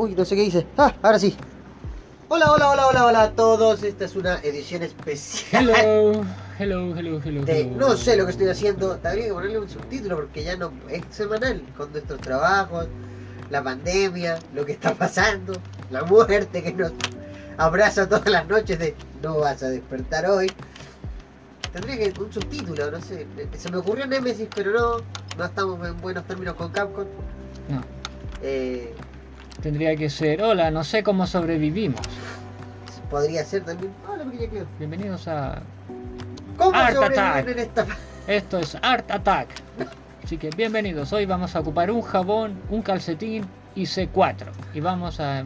Uy, no sé qué hice. Ah, ahora sí. Hola, hola, hola, hola, hola a todos. Esta es una edición especial. Hello, hello, hello, hello. de hello. no sé lo que estoy haciendo. Habría que ponerle un subtítulo porque ya no es semanal con nuestros trabajos, la pandemia, lo que está pasando, la muerte que nos abraza todas las noches de no vas a despertar hoy. Tendría que un subtítulo, no sé. Se me ocurrió Nemesis, pero no, no estamos en buenos términos con Capcom. No, Eh, tendría que ser. Hola, no sé cómo sobrevivimos. podría ser también. Hola, pequeña Cleo. Bienvenidos a. ¿Cómo Art Attack. en esta Esto es Art Attack. Así que bienvenidos. Hoy vamos a ocupar un jabón, un calcetín y C4. Y vamos a.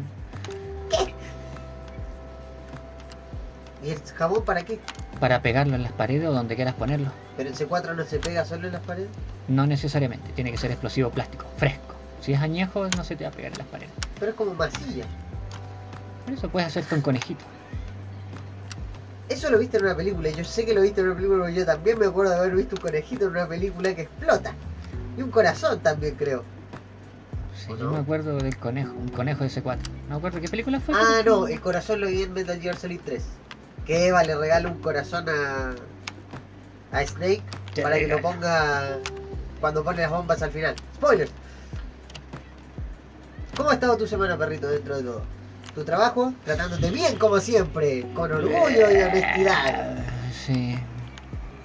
¿Y el jabón para qué? para pegarlo en las paredes o donde quieras ponerlo. Pero el C4 no se pega solo en las paredes. No necesariamente, tiene que ser explosivo plástico, fresco. Si es añejo, no se te va a pegar en las paredes. Pero es como masilla. Por eso puedes hacerte un conejito. Eso lo viste en una película. Yo sé que lo viste en una película porque yo también me acuerdo de haber visto un conejito en una película que explota. Y un corazón también creo. Sí, ¿O yo no? me acuerdo del conejo, un conejo de C4. No me acuerdo qué película fue. Ah, no, el corazón lo vi en Metal Gear Solid 3. Que Eva le regala un corazón a, a Snake Te para que lo ponga cuando pone las bombas al final. Spoilers. ¿Cómo ha estado tu semana, perrito, dentro de todo? Tu trabajo, tratándote bien como siempre, con orgullo y honestidad, Sí.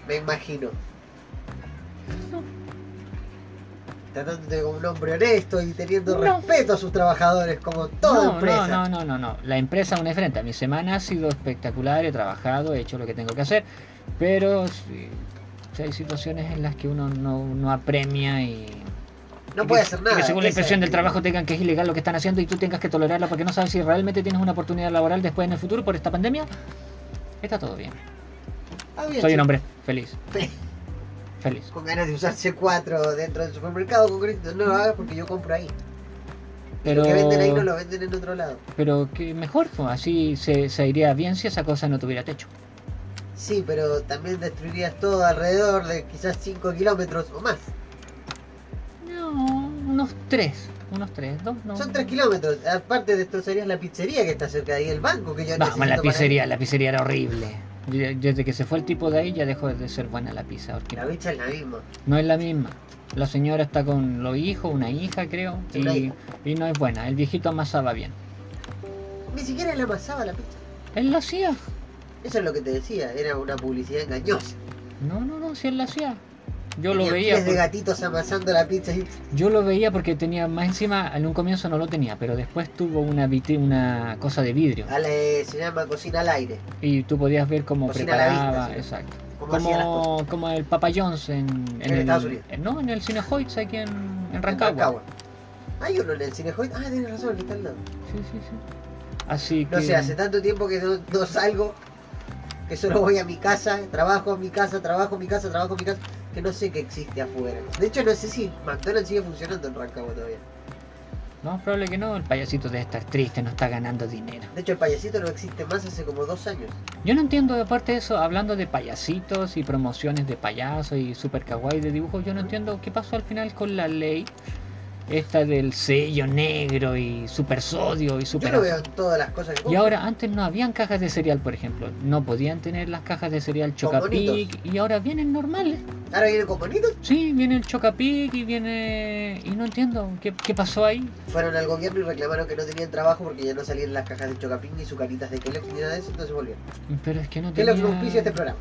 me imagino. Tratándote como un hombre honesto y teniendo No. respeto a sus trabajadores, como toda no, empresa. no, no, no, no, no. La empresa es una diferente. Mi semana ha sido espectacular, he trabajado, he hecho lo que tengo que hacer, pero sí, sí hay situaciones en las que uno no, no apremia y... No puede hacer nada. que según la es- del trabajo te digan que es ilegal lo que están haciendo y tú tengas que tolerarla porque no sabes si realmente tienes una oportunidad laboral después en el futuro por esta pandemia. Está todo bien. Ah, bien, Soy sí. un hombre feliz. Feliz. con ganas de usar C4 dentro del supermercado con crédito. No lo hagas porque yo compro ahí. Pero, Lo que venden ahí no lo venden en otro lado. pero que mejor, pues, así se, se iría bien si esa cosa no tuviera techo. Sí, pero también destruirías todo alrededor de quizás 5 kilómetros o más. No, unos tres. Unos tres, dos, no. Son 3 kilómetros. Aparte destrozarías la pizzería que está cerca de ahí, el banco que yo Vamos, necesito la para- pizzería, la pizzería era horrible. Desde que se fue el tipo de ahí ya dejó de ser buena la pizza. porque La bicha es la misma. No es la misma. La señora está con los hijos, una hija creo, Sí, y, hija. y no es buena. El viejito amasaba bien. Ni siquiera le amasaba la pizza. Él la hacía. Eso es lo que te decía, era una publicidad engañosa. No, no, no, si él la hacía. Yo lo veía. pies de por- gatitos amasando la pizza y... Yo lo veía porque tenía más encima, en un comienzo no lo tenía, pero después tuvo una vitri- una cosa de vidrio a la- se llama cocina al aire. y tú podías ver cómo Cocina a la vista, preparaba, exacto. Como, como el Papa John's en, en, En el, Estados Unidos. en- no, en el Cine Hoyts aquí en, en En Rancagua. Hay uno en el cine Hoyt. Ah, tienes razón, está al lado. Sí, sí, sí. Así que No sé, hace tanto tiempo que no, no salgo, que solo voy a mi casa, trabajo en mi casa, trabajo en mi casa, trabajo en mi casa, que no sé qué existe afuera. De hecho, no sé si McDonald's sigue funcionando en Rancagua todavía. no es probable que no, el payasito debe estar triste, no está ganando dinero. De hecho, el payasito no existe más hace como dos años. Yo no entiendo, aparte de eso, hablando de payasitos y promociones de payasos y super kawaii de dibujos, yo no entiendo qué pasó al final con la ley esta del sello negro y super sodio y Yo super lo veo en todas las cosas que Y compro. ahora, antes no habían cajas de cereal, por ejemplo. No podían tener las cajas de cereal Chocapic y ahora vienen normales. Ahora viene con bonitos. Sí, viene el Chocapic y viene... Y no entiendo qué, qué pasó ahí. Fueron al gobierno y reclamaron que no tenían trabajo porque ya no salían las cajas de Chocapín ni sucaritas de Kellogg's ni nada de eso, entonces volvieron. Pero es que no Kellogg's no tenía... auspicia este programa.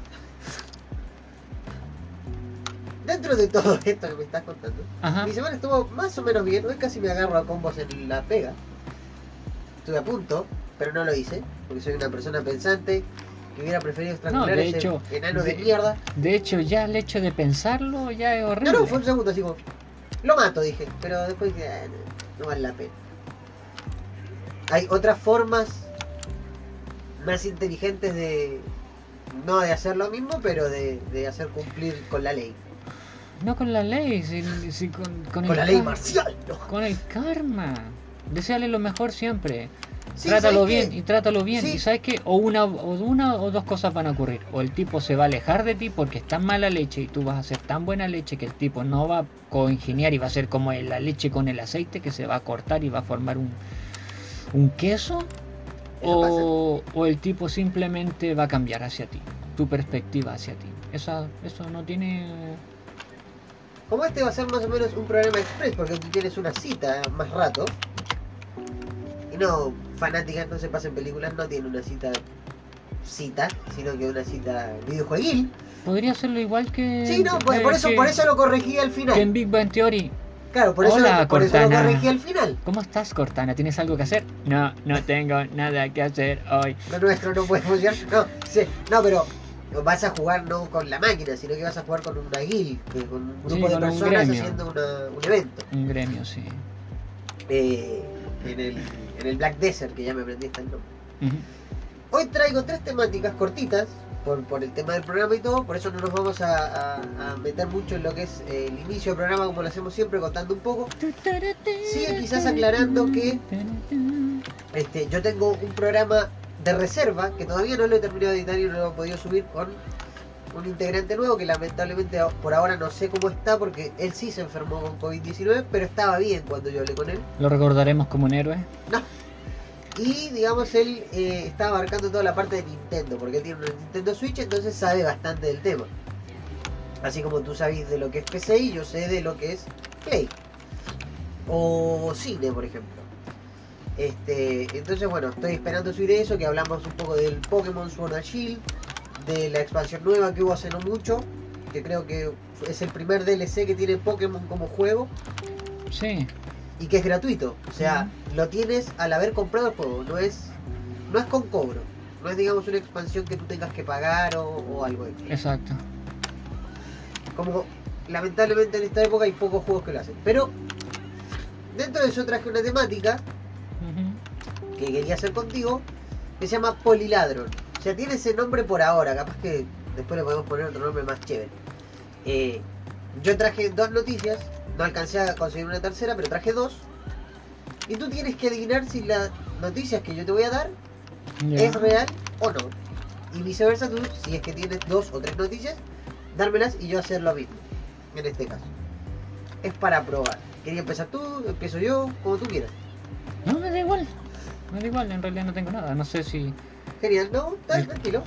Dentro de todo esto que me estás contando, Ajá. Mi semana estuvo más o menos bien. Hoy casi me agarro a combos en la pega. Estuve a punto, pero no lo hice. Porque soy una persona pensante que hubiera preferido estrangular de ese hecho, enano de, de- mierda. De hecho, ya el hecho de pensarlo ya es horrible. No, no, fue un segundo así como. Lo mato, dije. Pero después dije, "Ah, no, no vale la pena. Hay otras formas más inteligentes de. No de hacer lo mismo, pero de, de hacer cumplir con la ley. No con la ley, si, si con, con el Con la ley marcial, ¿no? Con el karma. Deseale lo mejor siempre. Sí, trátalo ¿sabes bien qué? y trátalo bien. Sí. Y sabes que o una, o una o dos cosas van a ocurrir. O el tipo se va a alejar de ti porque es tan mala leche y tú vas a hacer tan buena leche que el tipo no va a coingeniar y va a ser como la leche con el aceite que se va a cortar y va a formar un, un queso Eso o, o el tipo simplemente va a cambiar hacia ti, tu perspectiva hacia ti. Esa, eso no tiene... Como este va a ser más o menos un programa express, porque tú tienes una cita más rato. Y no, fanáticas no se pasen películas, no tiene una cita cita, sino que una cita videojueguil. Podría hacerlo igual que... Sí, no, pues por eso, que- por eso lo corregí al que final. en Big Bang Theory. Claro, por eso, Hola, lo, por eso lo corregí al final. ¿Cómo estás, Cortana? ¿Tienes algo que hacer? No, no tengo nada que hacer hoy. Lo nuestro no puede funcionar. No, sí, no, pero vas a jugar no con la máquina, sino que vas a jugar con una guild, que con un grupo Sí, de un personas haciendo una- un evento. Un gremio, sí. Eh, en, el, en el Black Desert, que ya me aprendí hasta el nombre. Hoy traigo tres temáticas cortitas, por, por el tema del programa y todo, por eso no nos vamos a, a- a meter mucho en lo que es eh, el inicio del programa, como lo hacemos siempre, contando un poco. Sigue quizás aclarando que este, yo tengo un programa de reserva que todavía no lo he terminado de editar y no lo he podido subir con un integrante nuevo que lamentablemente por ahora no sé cómo está porque él sí se enfermó con COVID-19, pero estaba bien cuando yo hablé con él. Lo recordaremos como un héroe. Y digamos, él eh, está abarcando toda la parte de Nintendo, porque él tiene una Nintendo Switch, entonces sabe bastante del tema. Así como tú sabes de lo que es PC y yo sé de lo que es Play. O cine, por ejemplo. Este, entonces bueno, estoy esperando subir eso, que hablamos un poco del Pokémon Sword and Shield, de la expansión nueva que hubo hace no mucho, que creo que es el primer DLC que tiene Pokémon como juego Sí, y que es gratuito. O sea, lo tienes al haber comprado el juego, no es no es con cobro. No es digamos una expansión que tú tengas que pagar o, o algo de exacto. Como lamentablemente en esta época hay pocos juegos que lo hacen. Pero dentro de eso traje una temática. Que quería hacer contigo que se llama Poliladron. O sea, tiene ese nombre por ahora, capaz que después le podemos poner otro nombre más chévere. Eh, yo traje dos noticias, no alcancé a conseguir una tercera, pero traje dos. Y tú tienes que adivinar si las noticias que yo te voy a dar es real o no. Y viceversa, tú, si es que tienes dos o tres noticias, dármelas y yo hacer lo mismo. En este caso. Es para probar. ¿Quería empezar tú? ¿Empiezo yo? Como tú quieras. No, me da igual. Me da igual, en realidad no tengo nada. No sé si. Genial, ¿no? Tranquilo.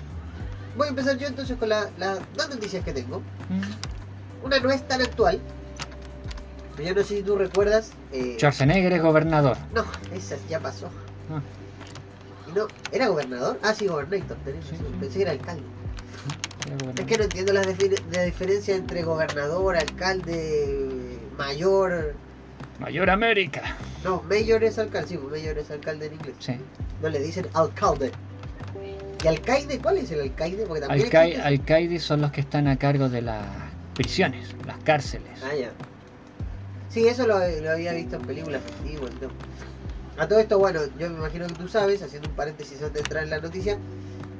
Voy a empezar yo entonces con la- las dos noticias que tengo. Mm. Una no es tan actual. Pero yo no sé si tú recuerdas. eh, Schwarzenegger es gobernador. no, esa ya pasó. Ah, Y no, ¿Era gobernador? Ah, sí, gobernator. tenés Sí, razón. sí. Pensé que era alcalde. Es que no entiendo la, la diferencia entre gobernador, alcalde, mayor. Mayor América. No, mayor es alcalde, sí, mayor es alcalde en inglés. Sí. No le dicen alcalde. ¿Y alcaide? ¿Cuál es el alcaide? Porque también Alcai- existe- alcaides son los que están a cargo de las prisiones, las cárceles. Ah, ya. Sí, eso lo, lo había visto en películas antiguas. ¿no? A todo esto, bueno, yo me imagino que tú sabes, haciendo un paréntesis antes de entrar en la noticia,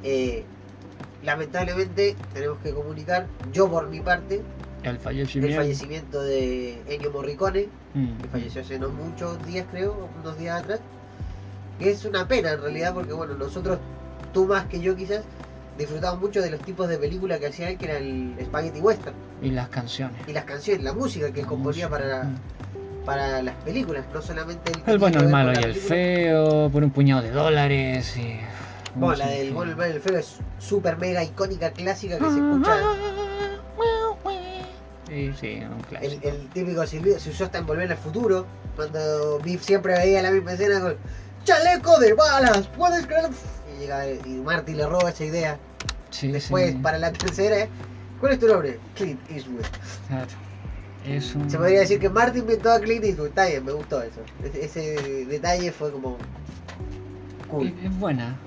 eh, lamentablemente tenemos que comunicar, yo por mi parte, El el fallecimiento. fallecimiento de Ennio Morricone, Mm. que falleció hace no muchos días, creo, unos días atrás. Que es una pena en realidad, porque bueno, nosotros, tú más que yo quizás, disfrutamos mucho de los tipos de películas que hacía él, que era el Spaghetti Western, Y las canciones. y las canciones, la música que componía para, Mm. para las películas, no solamente El bueno, el que ver malo y el película. feo, por un puñado de dólares. Y... Bueno, la del bueno, el malo y el feo es súper mega icónica, clásica que se Ah, escucha. Sí, sí, un El, clásico. el típico silbido se usó hasta en Volver al Futuro, cuando Biff siempre veía la misma escena con ¡Chaleco de balas! ¿Puedes creer? Y llega y Marty le roba esa idea. Sí, Después, sí, para la tercera, ¿cuál es tu nombre? Clint Eastwood. claro. Es un... Se podría decir que Marty inventó a Clint Eastwood. Está bien, me gustó eso. Ese, ese detalle fue como cool. Es, es buena.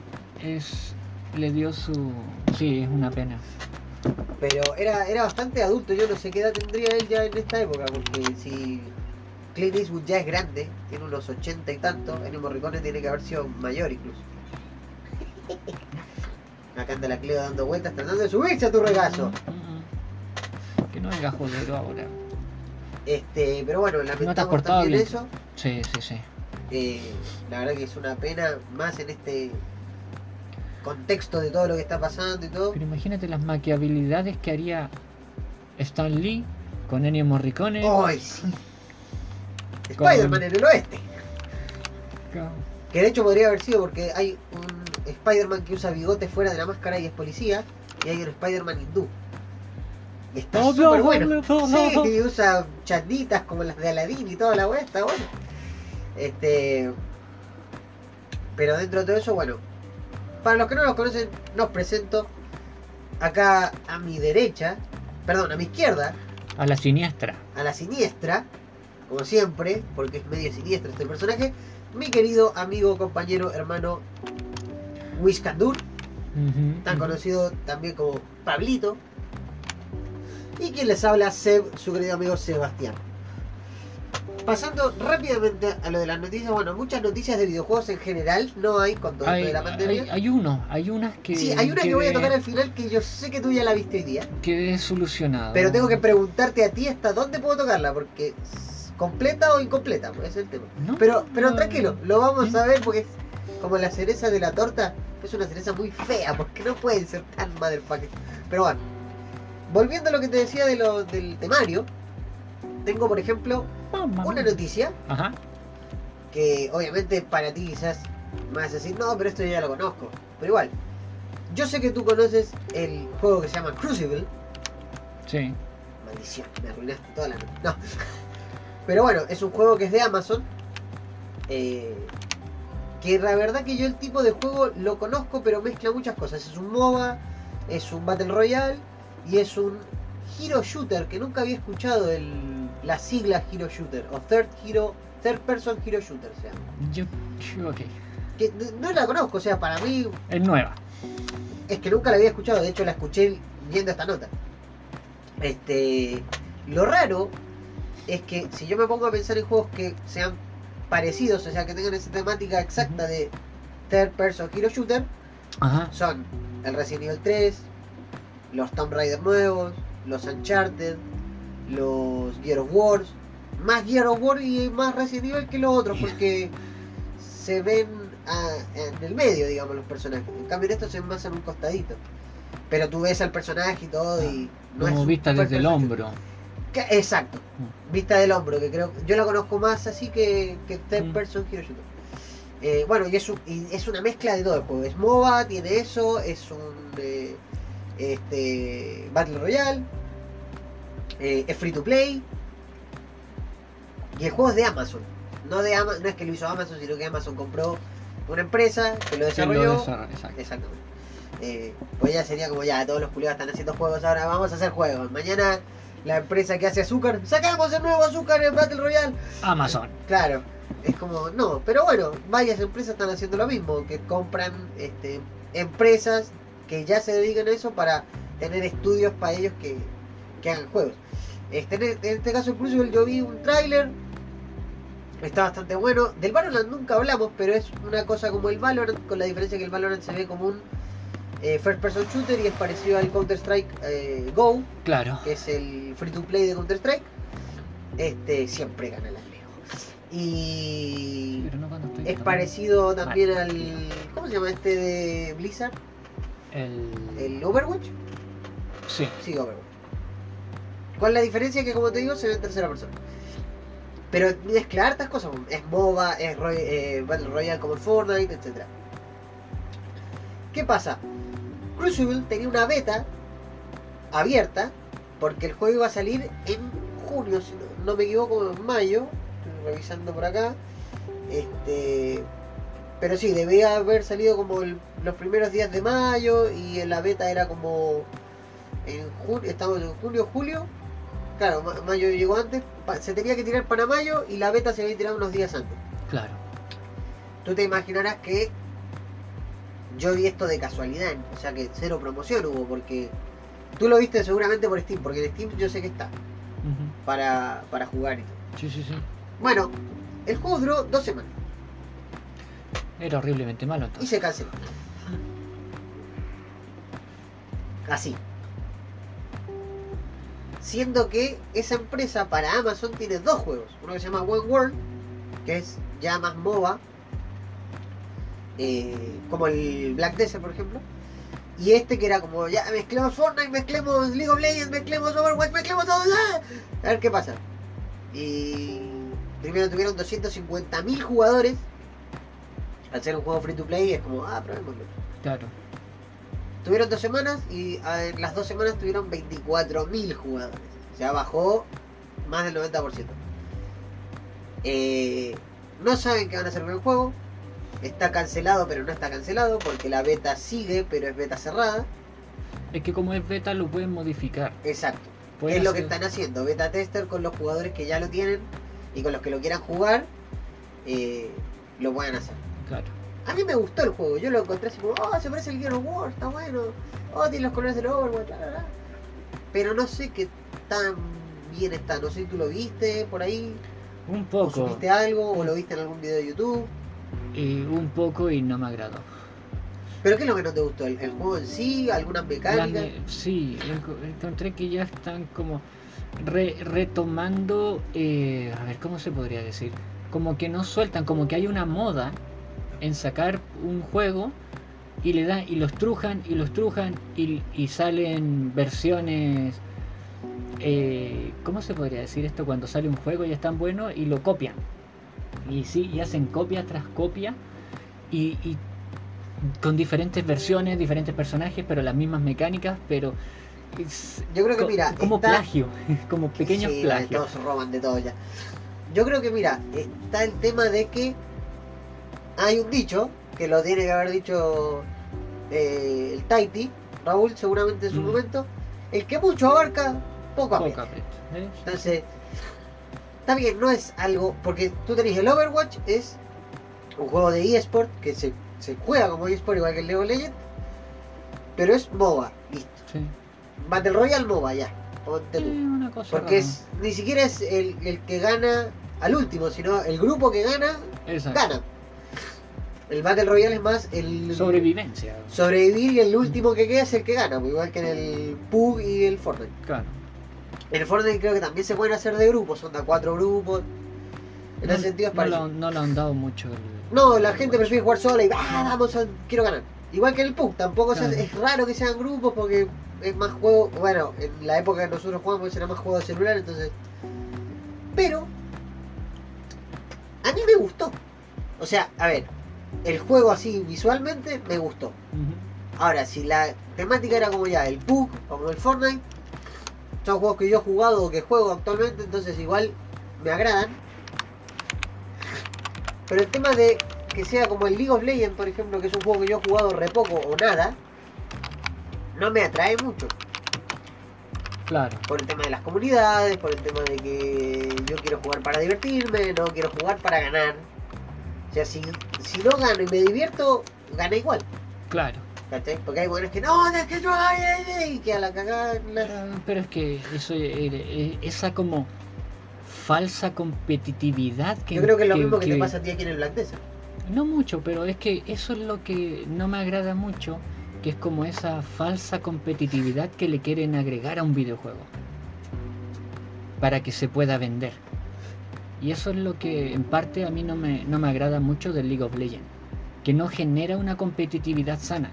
Es... Le dio su... Sí, es una pena. Pero era, era bastante adulto. Yo no sé qué edad tendría él ya en esta época. Porque si Clint Eastwood ya es grande, tiene unos ochenta y tantos, Ennio Morricone tiene que haber sido mayor incluso. Acá anda la Cleo dando vueltas tratando de subirse a tu regazo. Que no es gajolero ahora. Este, pero bueno, lamentamos portado también bien. eso. Sí, sí, sí. Eh, la verdad que es una pena más en este contexto de todo lo que está pasando y todo. Pero imagínate las maquiabilidades que haría Stan Lee con Ennio Morricone. ¡Ay, sí! Spider-Man en el oeste. Que de hecho podría haber sido porque hay un Spider-Man que usa bigote fuera de la máscara y es policía. Y hay un Spider-Man hindú. Y está Oh, súper no, bueno. no, no, Sí, y usa chanditas como las de Aladdin y toda la está bueno. Este. Pero dentro de todo eso, bueno. Para los que no los conocen, nos presento acá a mi derecha, perdón, a mi izquierda, A la siniestra. a la siniestra, como siempre, porque es medio siniestro este personaje, mi querido amigo, compañero, hermano Wiskandur, Ujú, tan ujú. conocido también como Pablito, y quien les habla, Seb, su querido amigo Sebastián. Pasando rápidamente a lo de las noticias, bueno, muchas noticias de videojuegos en general no hay con todo esto Hay, de la pandemia. hay, hay uno, hay unas que. sí, hay una que voy a tocar al final que yo sé que tú ya la viste hoy día. Quedé solucionado. Pero tengo que preguntarte a ti hasta dónde puedo tocarla, porque completa o incompleta, pues es el tema. No, Pero, pero no, tranquilo, lo vamos a ver porque es como la cereza de la torta, es una cereza muy fea, porque no pueden ser tan motherfuckers. Pero bueno, volviendo a lo que te decía de lo, del temario, tengo por ejemplo Mamá. una noticia Ajá. que obviamente para ti quizás me vas a decir, no, pero esto yo ya lo conozco. Pero igual, yo sé que tú conoces el juego que se llama Crucible. Sí. Maldición, me arruinaste toda la noche. No. Pero bueno, es un juego que es de Amazon. eh, que la verdad que yo el tipo de juego lo conozco, pero mezcla muchas cosas. Es un MOBA, es un Battle Royale y es un Hero Shooter, que nunca había escuchado el, la sigla Hero Shooter, o Third Hero, Third Person Hero Shooter, o sea. Yo. Ok. Que no la conozco, o sea, para mí Es nueva. es que nunca la había escuchado, de hecho la escuché viendo esta nota. Este, lo raro es que si yo me pongo a pensar en juegos que sean parecidos, o sea, que tengan esa temática exacta de third person hero shooter, Ajá. son el Resident Evil 3, los Tomb Raider nuevos, los Uncharted, los Gear of War, más Gear of War y más Resident Evil que los otros, porque se ven en el medio, digamos, los personajes. En cambio, en esto se ven más en un costadito. Pero tú ves al personaje y todo y no es Como un vista desde el hombro. Que- Exacto, vista del hombro, que creo yo la conozco más así que, que third Mm. person hero shooter. Eh, bueno, y es, un- y es una mezcla de todo el juego. Es MOBA, tiene eso, es un eh, este Battle Royale, eh, es free to play. Y el juego es de Amazon. No, de Ama- no es que lo hizo Amazon, sino que Amazon compró una empresa que lo desarrolló. Exactamente. Eh, pues ya sería como ya, todos los culiados están haciendo juegos ahora, vamos a hacer juegos. Mañana la empresa que hace azúcar, sacamos el nuevo azúcar en Battle Royale. Amazon. Claro, es como, no, pero bueno, varias empresas están haciendo lo mismo, que compran este, empresas que ya se dedican a eso para tener estudios para ellos que, que hagan juegos. Este, en este- en este caso, incluso yo vi un tráiler, está bastante bueno. Del Valorant nunca hablamos, pero es una cosa como el Valorant, con la diferencia que el Valorant se ve como un eh, first person shooter y es parecido al Counter Strike eh, Go, Claro. que es el free to play de Counter Strike. Este siempre gana la Leo. Y no es parecido también al. ¿Cómo se llama este de Blizzard? El... ¿El Overwatch? Sí. Sí, Overwatch. ¿Cuál es la diferencia? Que como te digo, se ve en tercera persona. Pero mezcla hartas cosas. Es MOBA, es Roy- eh, Battle Royale como el Fortnite, etc. ¿Qué pasa? Crucible tenía una beta abierta porque el juego iba a salir en junio, si no, no me equivoco, en mayo. Revisando por acá. Este, pero sí, debía haber salido como los primeros días de mayo y la beta era como en junio, estamos en junio, julio. Claro, ma- mayo llegó antes, se tenía que tirar para mayo y la beta se había tirado unos días antes. Claro. Tú te imaginarás que yo vi esto de casualidad, o sea que cero promoción hubo, porque tú lo viste seguramente por Steam, porque en Steam yo sé que está para, para jugar y todo. Sí, sí, sí. Bueno, el juego duró dos semanas Era horriblemente malo y entonces. se canceló. Así. Siendo que esa empresa para Amazon tiene dos juegos. Uno que se llama One World, que es ya más MOBA, eh, como el Black Desert, por ejemplo. Y este que era como, ya mezclemos Fortnite, mezclemos League of Legends, mezclemos Overwatch, mezclemos todo. ¡ah! A ver qué pasa. Y primero tuvieron 250.000 jugadores Al ser un juego free to play es como, ah, probémoslo. Claro. Tuvieron dos semanas y en las dos semanas tuvieron 24.000 jugadores. O sea, bajó más del 90%. Eh, no saben qué van a hacer con el juego. Está cancelado, pero no está cancelado porque la beta sigue, pero es beta cerrada. Es que como es beta lo pueden modificar. Exacto. Pueden es lo que están haciendo. Beta tester con los jugadores que ya lo tienen y con los que lo quieran jugar, eh, lo pueden hacer. Claro. A mí me gustó el juego, yo lo encontré así como, oh, se parece al Gear of War, está bueno, oh, tiene los colores del Overwatch, la, la, la". Pero no sé qué tan bien está, no sé si tú lo viste por ahí, Un o poco. supiste algo, o lo viste en algún video de YouTube. Y un poco y no me agradó. Pero ¿qué es lo que no te gustó? ¿El, el juego en sí? ¿Algunas mecánicas? sí, enco- encontré que ya están como re- retomando, eh, a ver, ¿cómo se podría decir? Como que no sueltan, como que hay una moda en sacar un juego y le dan y los trujan y los trujan y, y salen versiones, eh, ¿cómo se podría decir esto? Cuando sale un juego y es tan bueno y lo copian. Y sí, y hacen copia tras copia y, y con diferentes versiones, diferentes personajes, pero las mismas mecánicas, pero es Yo creo que co- mira, como está- plagio, como pequeños Sí, plagios. Todos roban de todo ya. Yo creo que, mira, está el tema de que hay un dicho, que lo tiene que haber dicho eh, el Taiti, Raúl, seguramente en su Mm. momento, el que mucho abarca, poco Poco aprieta. ¿eh? Entonces, está bien, no es algo, porque tú tenés el Overwatch, es un juego de eSport que se, se juega como eSport igual que el League of Legends, pero es MOBA, listo. Sí. Battle Royale MOBA, ya, ponte Eh, tú. una cosa Porque es, ni siquiera es el, el que gana al último, sino el grupo que gana, Exacto. gana. El Battle Royale es más el Sobrevivencia. sobrevivir y el último que queda es el que gana, pues, igual que en el PUG y el Fortnite. Claro. En el Fortnite creo que también se pueden hacer de grupos, son de cuatro grupos. En No, ese sentido es no, parecido. lo, no lo han dado mucho. el- No, la gente prefiere jugar sola y ah, vamos a, quiero ganar. Igual que en el PUG, tampoco se- es raro que sean grupos porque es más juego, bueno, en la época que nosotros jugamos era más juego de celular, entonces... Pero, a mí me gustó. O sea, a ver, el juego así visualmente me gustó. Ahora, si la temática era como ya el PUG o como el Fortnite, son juegos que yo he jugado o que juego actualmente, entonces igual me agradan. Pero el tema de que sea como el League of Legends, por ejemplo, que es un juego que yo he jugado re poco o nada, no me atrae mucho. Claro. Por el tema de las comunidades, por el tema de que yo quiero jugar para divertirme, no quiero jugar para ganar. O sea, si, si no gano y me divierto, gana igual. Claro. ¿Cachai? Porque hay buenos que no, es que no hay, y que a la cagada. la- Ah, Pero es que eso, esa como falsa competitividad que Yo creo que es lo mismo que, te pasa a ti aquí en el Black Desert. No mucho, pero es que eso es lo que no me agrada mucho, que es como esa falsa competitividad que le quieren agregar a un videojuego para que se pueda vender. Y eso es lo que en parte a mí no me, no me agrada mucho del League of Legends, que no genera una competitividad sana.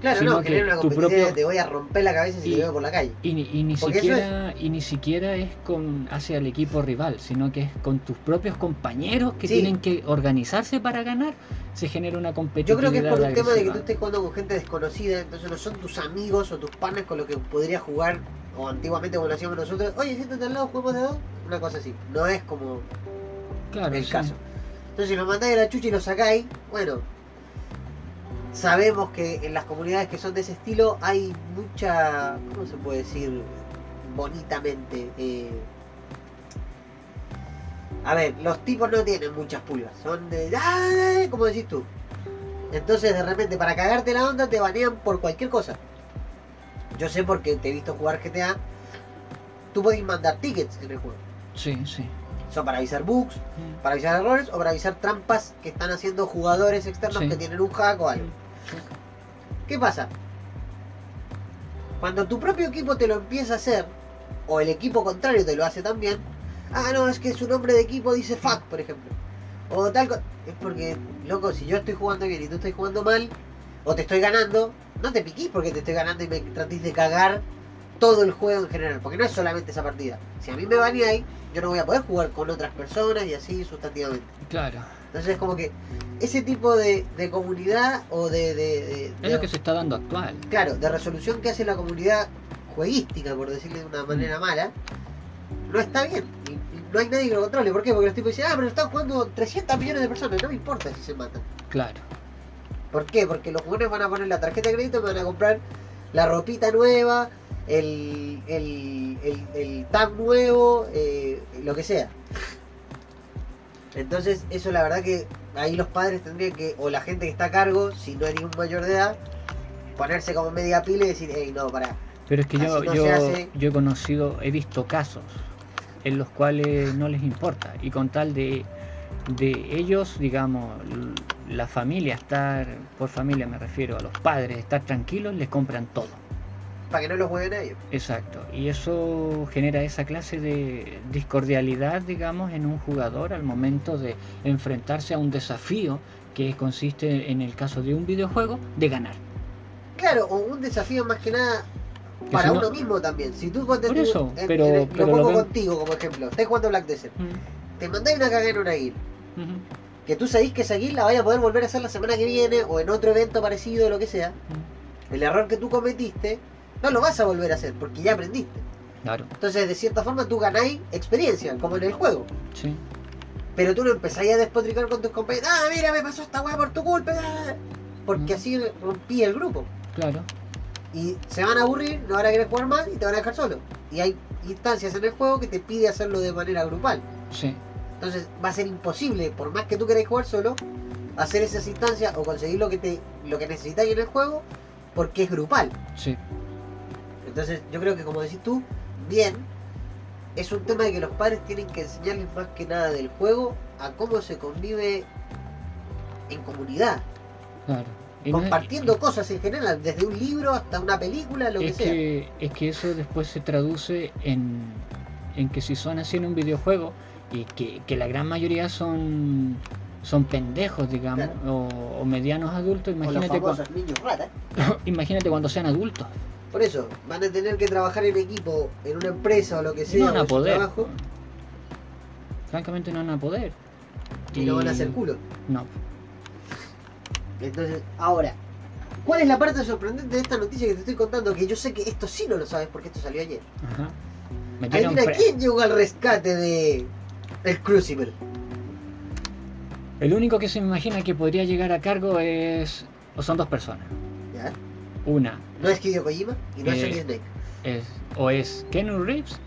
Claro, Sino no, que una tu propio- te voy a romper la cabeza si Y- te veo por la calle. Y, ni- y ni siquiera y ni siquiera es con hacia el equipo rival, sino que es con tus propios compañeros que Sí. tienen que organizarse para ganar, se genera una Yo competitividad. creo que es por un tema de que tú estés jugando con gente desconocida, entonces no son tus amigos o tus partners con los que podrías jugar, o antiguamente como lo hacíamos nosotros, oye, siéntate al lado, juguemos de dos, una cosa así. No es como Claro, el sí. caso. Entonces si lo mandáis a la chucha y lo sacáis, bueno, sabemos que en las comunidades que son de ese estilo hay mucha, ¿cómo se puede decir bonitamente? Eh, a ver, los tipos no tienen muchas pulgas, son de, ¡ah! como decís tú. Entonces de repente para cagarte la onda te banean por cualquier cosa. Yo sé porque te he visto jugar GTA, tú podés mandar tickets en el juego. Sí, sí. Son para avisar bugs, para avisar errores o para avisar trampas que están haciendo jugadores externos Sí. que tienen un hack o algo. ¿Qué pasa? Cuando tu propio equipo te lo empieza a hacer, o el equipo contrario te lo hace también, ah, no, es que su nombre de equipo dice fuck, por ejemplo. O tal co- Es porque, loco, si yo estoy jugando bien y tú estás jugando mal, o te estoy ganando, no te piquís porque te estoy ganando y me tratéis de cagar todo el juego en general, porque no es solamente esa partida. Si a mí me baneáis, yo no voy a poder jugar con otras personas y así sustantivamente. Claro. Entonces, como que ese tipo de, de comunidad o de, de, de- Es lo que se está dando actual. claro, de resolución que hace la comunidad jueguística, por decirle de una manera mala, no está bien. Y- y no hay nadie que lo controle. ¿Por qué? Porque los tipos dicen, ah, pero están jugando 300 millones de personas, no me importa si se matan. Claro. ¿Por qué? Porque los jugadores van a poner la tarjeta de crédito, van a comprar la ropita nueva, el, el, el, el tab nuevo, eh, lo que sea. Entonces, eso la verdad que ahí los padres tendrían que, o la gente que está a cargo, si no hay ningún mayor de edad, ponerse como media pila y decir, hey, no, para. Pero es que yo, no yo, hace. yo he conocido, he visto casos en los cuales no les importa y con tal de, de ellos, digamos, la familia, estar, por familia me refiero a los padres, estar tranquilos, les compran todo. Para que no los jueguen a ellos. Exacto, y eso genera esa clase de discordialidad, digamos, en un jugador al momento de enfrentarse a un desafío que consiste, en el caso de un videojuego, de ganar. Claro, o un desafío más que nada para si no- uno mismo también. Si tú Por eso, en- pero- en el- pero lo lo pongo contigo como ejemplo. Estás jugando Black Desert. Mm, Te mandáis una cagada en una guild. ujú, que tú sabés que esa guild la vaya a poder volver a hacer la semana que viene o en otro evento parecido o lo que sea, mm. el error que tú cometiste no lo vas a volver a hacer porque ya aprendiste. Claro, Entonces, de cierta forma, tú ganáis experiencia, como en el juego. sí. Pero tú no empezáis a despotricar con tus compañeros. Ah, mira, me pasó esta weá por tu culpa. ah". Porque Mm. así rompí el grupo. Claro, Y se van a aburrir, no van a querer jugar más y te van a dejar solo. Y hay instancias en el juego que te pide hacerlo de manera grupal. sí. Entonces va a ser imposible, por más que tú queráis jugar solo, hacer esas instancias o conseguir lo que te lo que necesitáis en el juego, porque es grupal. Sí, Entonces yo creo que como decís tú, bien, es un tema de que los padres tienen que enseñarles más que nada del juego a cómo se convive en comunidad, claro. Compartiendo cosas en general, desde un libro hasta una película, lo que sea. que, es que eso después se traduce en, en que si son así en un videojuego y que, que la gran mayoría son son pendejos, digamos, o, o medianos adultos, O los imagínate, niños imagínate cuando sean adultos. Por eso, van a tener que trabajar en equipo, en una empresa o lo que sea, no van a poder. trabajo, Francamente no van a poder. y no van a hacer culo. No. Entonces, ahora, ¿cuál es la parte sorprendente de esta noticia que te estoy contando? Que yo sé que esto sí no lo sabes porque esto salió ayer. Ajá. Adivina quién llegó al rescate de el Crucible. El único que se me imagina que podría llegar a cargo es. O son dos personas. ¿Ya? Una No es Hideo Kojima y no es Eh, Solid Snake. es. O es Keanu Reeves.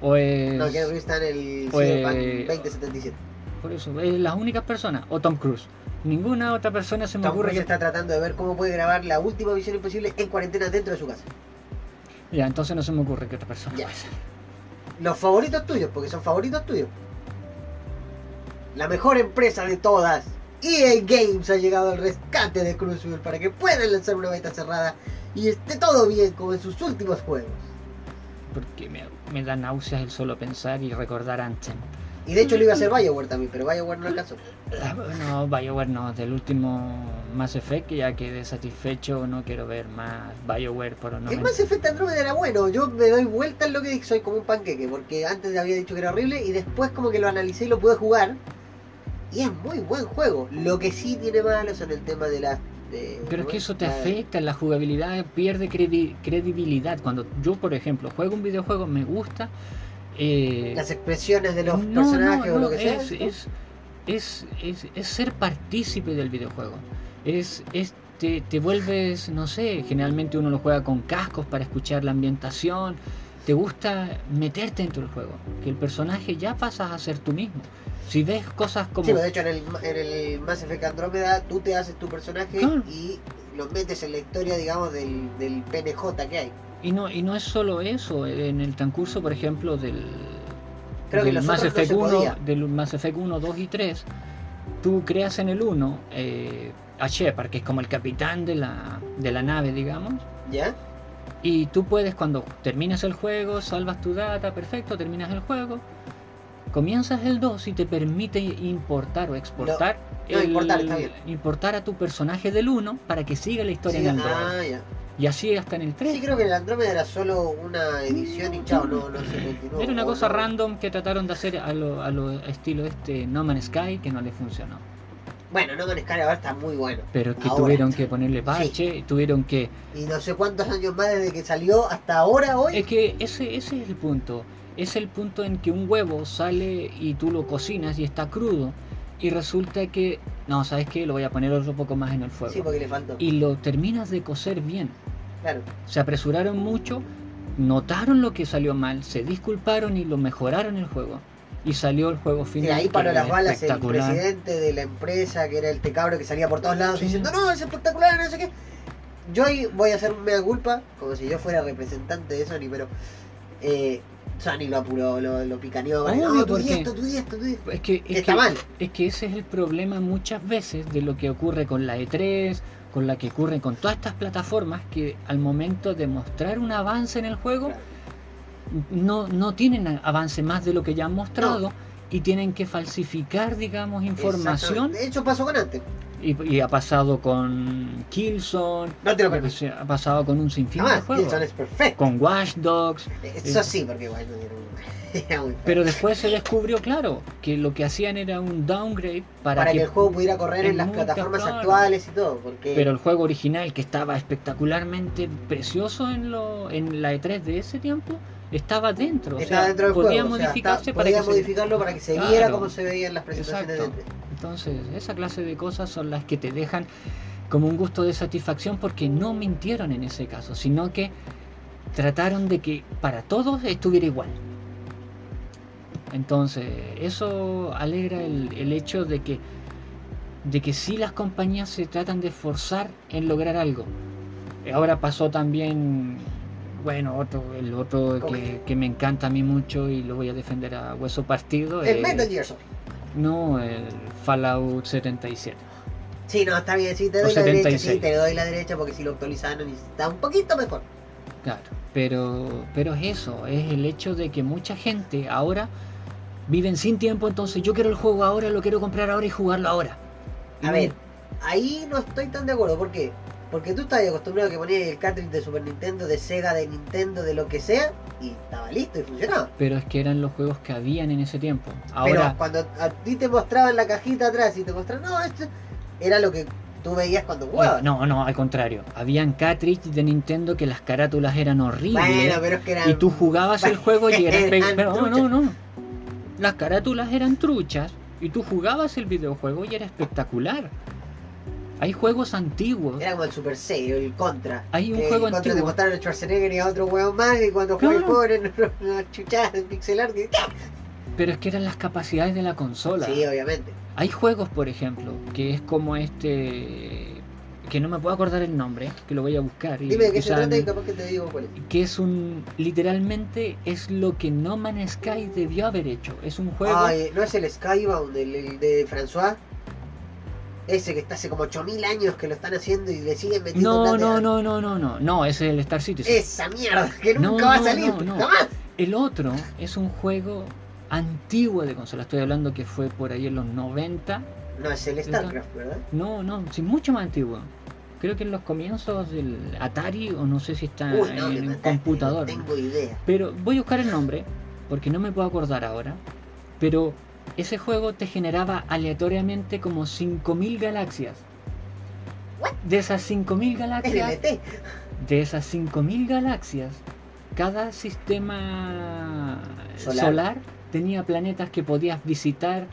O es. No, que está en el pues- Cyberpunk 2077. Por eso, es las únicas personas. O Tom Cruise. Ninguna otra persona se me Tom ocurre. Cruise que- está tratando de ver cómo puede grabar la última Misión Imposible en cuarentena dentro de su casa. Ya, entonces no se me ocurre que otra persona. Ya. Los favoritos tuyos, porque son favoritos tuyos. La mejor empresa de todas, EA Games, ha llegado al rescate de Crucible para que puedan lanzar una beta cerrada y esté todo bien como en sus últimos juegos. Porque me, me da náuseas el solo pensar y recordar Anthem. Y de hecho lo iba a hacer Bioware también, pero Bioware no alcanzó. Ah, No, BioWare no, del último Mass Effect ya quedé satisfecho, no quiero ver más BioWare por no El Mass Effect Andromeda era bueno, yo me doy vuelta en lo que soy como un panqueque, porque antes había dicho que era horrible y después como que lo analicé y lo pude jugar. Y es muy buen juego. Lo que sí tiene malo son el tema de las... de- Pero es que eso te afecta, la jugabilidad pierde credi- credibilidad. Cuando yo, por ejemplo, juego un videojuego, me gusta... eh, Las expresiones de los no, personajes no, o lo que sea. es, es, es, es- es ser partícipe del videojuego. Es, es te, te vuelves, no sé, generalmente uno lo juega con cascos para escuchar la ambientación. Te gusta meterte dentro del juego. Que el personaje ya pasas a ser tú mismo. Si ves cosas como... Sí, pues, de hecho en el, en el Mass Effect Andrómeda tú te haces tu personaje Claro. y lo metes en la historia, digamos, del, del PNJ que hay. Y no, y no es solo eso, en el transcurso, por ejemplo, del, Creo que del los Mass no Effect se 1, podía. del Mass Effect 1, 2 y 3, tú creas en el 1 eh, a Shepard, que es como el capitán de la, de la nave, digamos, ¿Ya? y tú puedes, cuando terminas el juego, salvas tu data, perfecto, terminas el juego, comienzas el 2 y te permite importar o exportar, no, importar, está bien. importar a tu personaje del 1 para que siga la historia Sí, en ah, ya. Y así hasta en el 3. Sí, creo que el Andrómeda era solo una edición y chao, no, no se continuó. Era una cosa random que trataron de hacer a lo, a lo estilo este No Man's Sky que no le funcionó. Bueno, No Man's Sky ahora está muy bueno. Pero que Ahora tuvieron que ponerle parche, tuvieron que... Y no sé cuántos años más desde que salió hasta ahora, hoy. Es que ese, ese es el punto. Es el punto en que un huevo sale y tú lo cocinas y está crudo. Y resulta que... No, ¿sabes qué? Lo voy a poner otro poco más en el fuego. Sí, porque le faltó. Y lo terminas de cocer bien. Claro. Se apresuraron mucho, notaron lo que salió mal, se disculparon y lo mejoraron el juego. Y salió el juego Y final. ahí paró las balas el presidente de la empresa, que era el tecabro que salía por todos lados Sí. diciendo, no, es espectacular, no sé qué. Yo ahí voy a hacer mea culpa, como si yo fuera representante de Sony, pero eh, Sony lo apuró, lo, lo picaneó. Obvio, no, tú esto, tú esto, tú. Es que, es Está que- mal. Es que ese es el problema muchas veces de lo que ocurre con la E3, con la que ocurre con todas estas plataformas que al momento de mostrar un avance en el juego Claro. no, no tienen avance más de lo que ya han mostrado y tienen que falsificar, digamos, información. De hecho, pasó con antes. Y, y ha pasado con Killzone, No te lo ha pasado con un sinfín de Además, juegos. Killzone es perfecto. Con Watch Dogs, Eso sí, porque era, un- era feo. pero después se descubrió, claro, que lo que hacían era un downgrade para, para que, que el juego pudiera correr en las plataformas claro. actuales y todo. Porque Pero el juego original, que estaba espectacularmente precioso en, lo, en la E3 de ese tiempo, estaba dentro. o estaba sea, dentro del podía juego. o sea, modificarse está- para podía que se- modificarlo para que se Claro. viera como se veía en las presentaciones Exacto. de E3. Entonces, esa clase de cosas son las que te dejan como un gusto de satisfacción porque no mintieron en ese caso, sino que trataron de que para todos estuviera igual. Entonces, eso alegra el, el hecho de que de que sí las compañías se tratan de esforzar en lograr algo. Ahora pasó también, bueno, otro, el otro ¿Con que, que me encanta a mí mucho y lo voy a defender a hueso partido. El eh, Metal Gear Solid. no, el Fallout 77. Sí, no, está bien, sí, te O doy la derecha, 76. sí, te doy la derecha porque si lo actualizaron está un poquito mejor. Claro, pero, pero es eso, es el hecho de que mucha gente ahora viven sin tiempo, entonces yo quiero el juego ahora, lo quiero comprar ahora y jugarlo ahora. A Y ver, ahí no estoy tan de acuerdo, ¿por qué? Porque tú estabas acostumbrado a que ponías el cartridge de Super Nintendo, de Sega, de Nintendo, de lo que sea, y estaba listo y funcionaba. Pero es que eran los juegos que habían en ese tiempo. Pero Ahora, cuando a ti te mostraban la cajita atrás y te mostraban, no, esto era lo que tú veías cuando jugabas. no, no, al contrario. Habían cartridges de Nintendo que las carátulas eran horribles. Bueno, pero es que eran... y tú jugabas el juego y eras... Eran Pero no, no, no. Las carátulas eran truchas y tú jugabas el videojuego y era espectacular. Hay juegos antiguos. Era como el Super 6, el Contra. Hay un juego el Contra te antiguo. mostraron a Schwarzenegger y a otro hueón más, y cuando el Claro. juego eran unas chuchadas de pixel art. Pero es que eran las capacidades de la consola. Sí, obviamente. Hay juegos, por ejemplo, que es como este que no me puedo acordar el nombre, que lo voy a buscar. y Dime de qué se trata y capaz que te digo cuál es. que es un literalmente es lo que No Man's Sky debió haber hecho. Es un juego Ay, ¿no es el Skybound, el, el de François? Ese que está hace como 8000 años que lo están haciendo y le siguen metiendo No, no, no, no, no, no, no, ese es el Star Citizen. Esa mierda que No, nunca va a salir, no, no. jamás. El otro es un juego antiguo de consola. Estoy hablando que fue por ahí en los 90. No, es el StarCraft, ¿verdad? No, no, sí, mucho más antiguo. Creo que en los comienzos del Atari o no sé si está Uy, no, me en un computador. No tengo idea. Pero voy a buscar el nombre, porque no me puedo acordar ahora. Pero ese juego te generaba aleatoriamente como 5.000 galaxias. What? De esas 5.000 galaxias, de esas 5.000 galaxias, cada sistema Solar. solar. tenía planetas que podías visitar,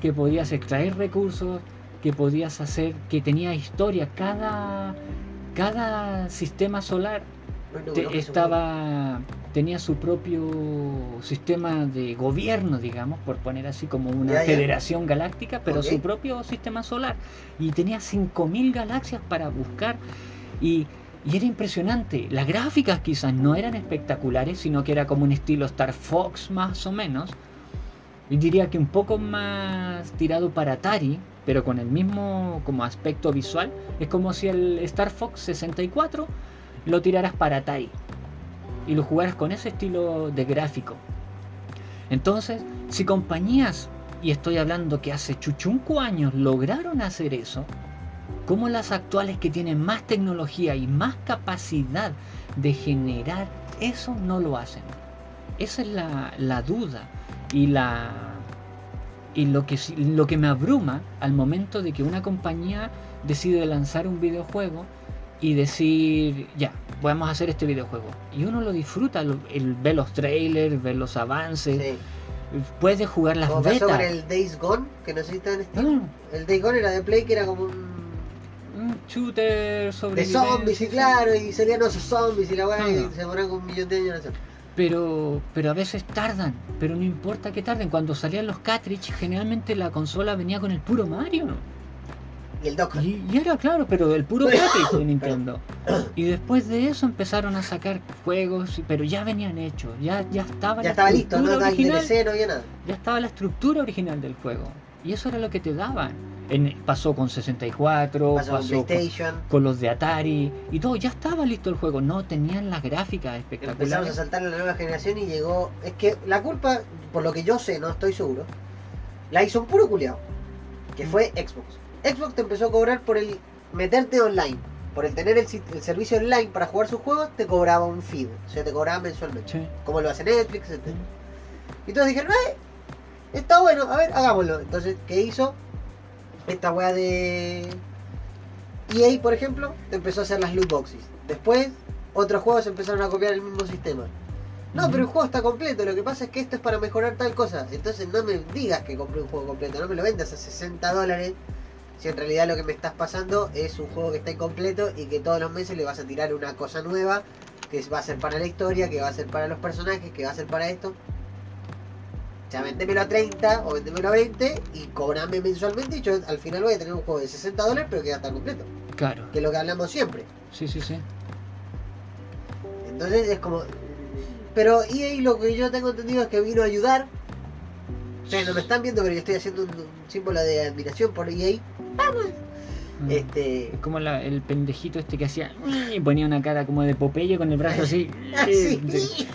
que podías extraer recursos, que podías hacer, que tenía historia. Cada, cada sistema solar te- estaba tenía su propio sistema de gobierno digamos por poner así como una Ya, ya. federación galáctica pero su propio sistema solar. Y tenía 5000 galaxias para buscar. Y, y era impresionante. Las gráficas quizás no eran espectaculares sino que era como un estilo Star Fox más o menos. Y diría que un poco más tirado para Atari pero con el mismo como aspecto visual. Es como si el Star Fox 64 lo tiraras para Atari y lo jugaras con ese estilo de gráfico. Entonces, si compañías, y estoy hablando que hace chuchunco años lograron hacer eso, como las actuales que tienen más tecnología y más capacidad de generar, eso no lo hacen. Esa es la, duda y la Y lo que, lo que me abruma al momento de que una compañía decide lanzar un videojuego y decir, ya, vamos a hacer este videojuego. Y uno lo disfruta, lo- el, ve los trailers, ve los avances, Sí. puede jugar las Como pasó betas. con el Days Gone, que no sé si está en Steam. El Days Gone era de Play, que era como un... un shooter sobre De zombies, y claro, y salían esos zombies y la weá, y se demoraron como un millón de años en hacer. Pero, pero a veces tardan, pero no importa que tarden. Cuando salían los cartridge, generalmente la consola venía con el puro Mario. Y el. Y, y era claro, pero el puro cartridge de Nintendo. Y después de eso empezaron a sacar juegos, pero ya venían hechos, ya, ya estaba Ya la estaba listo, no original, no había nada. ya estaba la estructura original del juego. Y eso era lo que te daban. En- pasó con 64, Pasó con pasó con, PlayStation. con los de Atari y todo, ya estaba listo el juego, no tenían las gráficas Empezamos a espectaculares. saltar a la nueva generación y llegó. Es que la culpa, por lo que yo sé, no estoy seguro, la hizo un puro culiao. Que fue Xbox. Xbox te empezó a cobrar por el meterte online. Por el tener el, servicio online para jugar sus juegos, te cobraba un feed. O sea, te cobraba mensualmente. Sí. Como lo hace Netflix, etc. Y todos dijeron, ¡eh! Está bueno, a ver, hagámoslo. Entonces, ¿qué hizo? Esta weá de EA, por ejemplo, te empezó a hacer las loot boxes. Después, otros juegos empezaron a copiar el mismo sistema. No, pero el juego está completo, lo que pasa es que esto es para mejorar tal cosa. Entonces no me digas que compré un juego completo, no me lo vendas a 60 dólares. Si en realidad lo que me estás pasando es un juego que está incompleto y que todos los meses le vas a tirar una cosa nueva, que va a ser para la historia, que va a ser para los personajes, que va a ser para esto. O sea, vendémelo a 30 o vendémelo a 20 y cobrame mensualmente y yo al final voy a tener un juego de 60 dólares pero que va a estar completo. Claro, Que es lo que hablamos siempre. sí, sí, sí. Entonces es como... Pero EA lo que yo tengo entendido es que vino a ayudar. Ustedes no me están viendo, pero yo estoy haciendo un, un símbolo de admiración por EA. Mm. Este... Es como la- el pendejito este que hacía y ponía una cara como de Popeye con el brazo así. Así. Sí.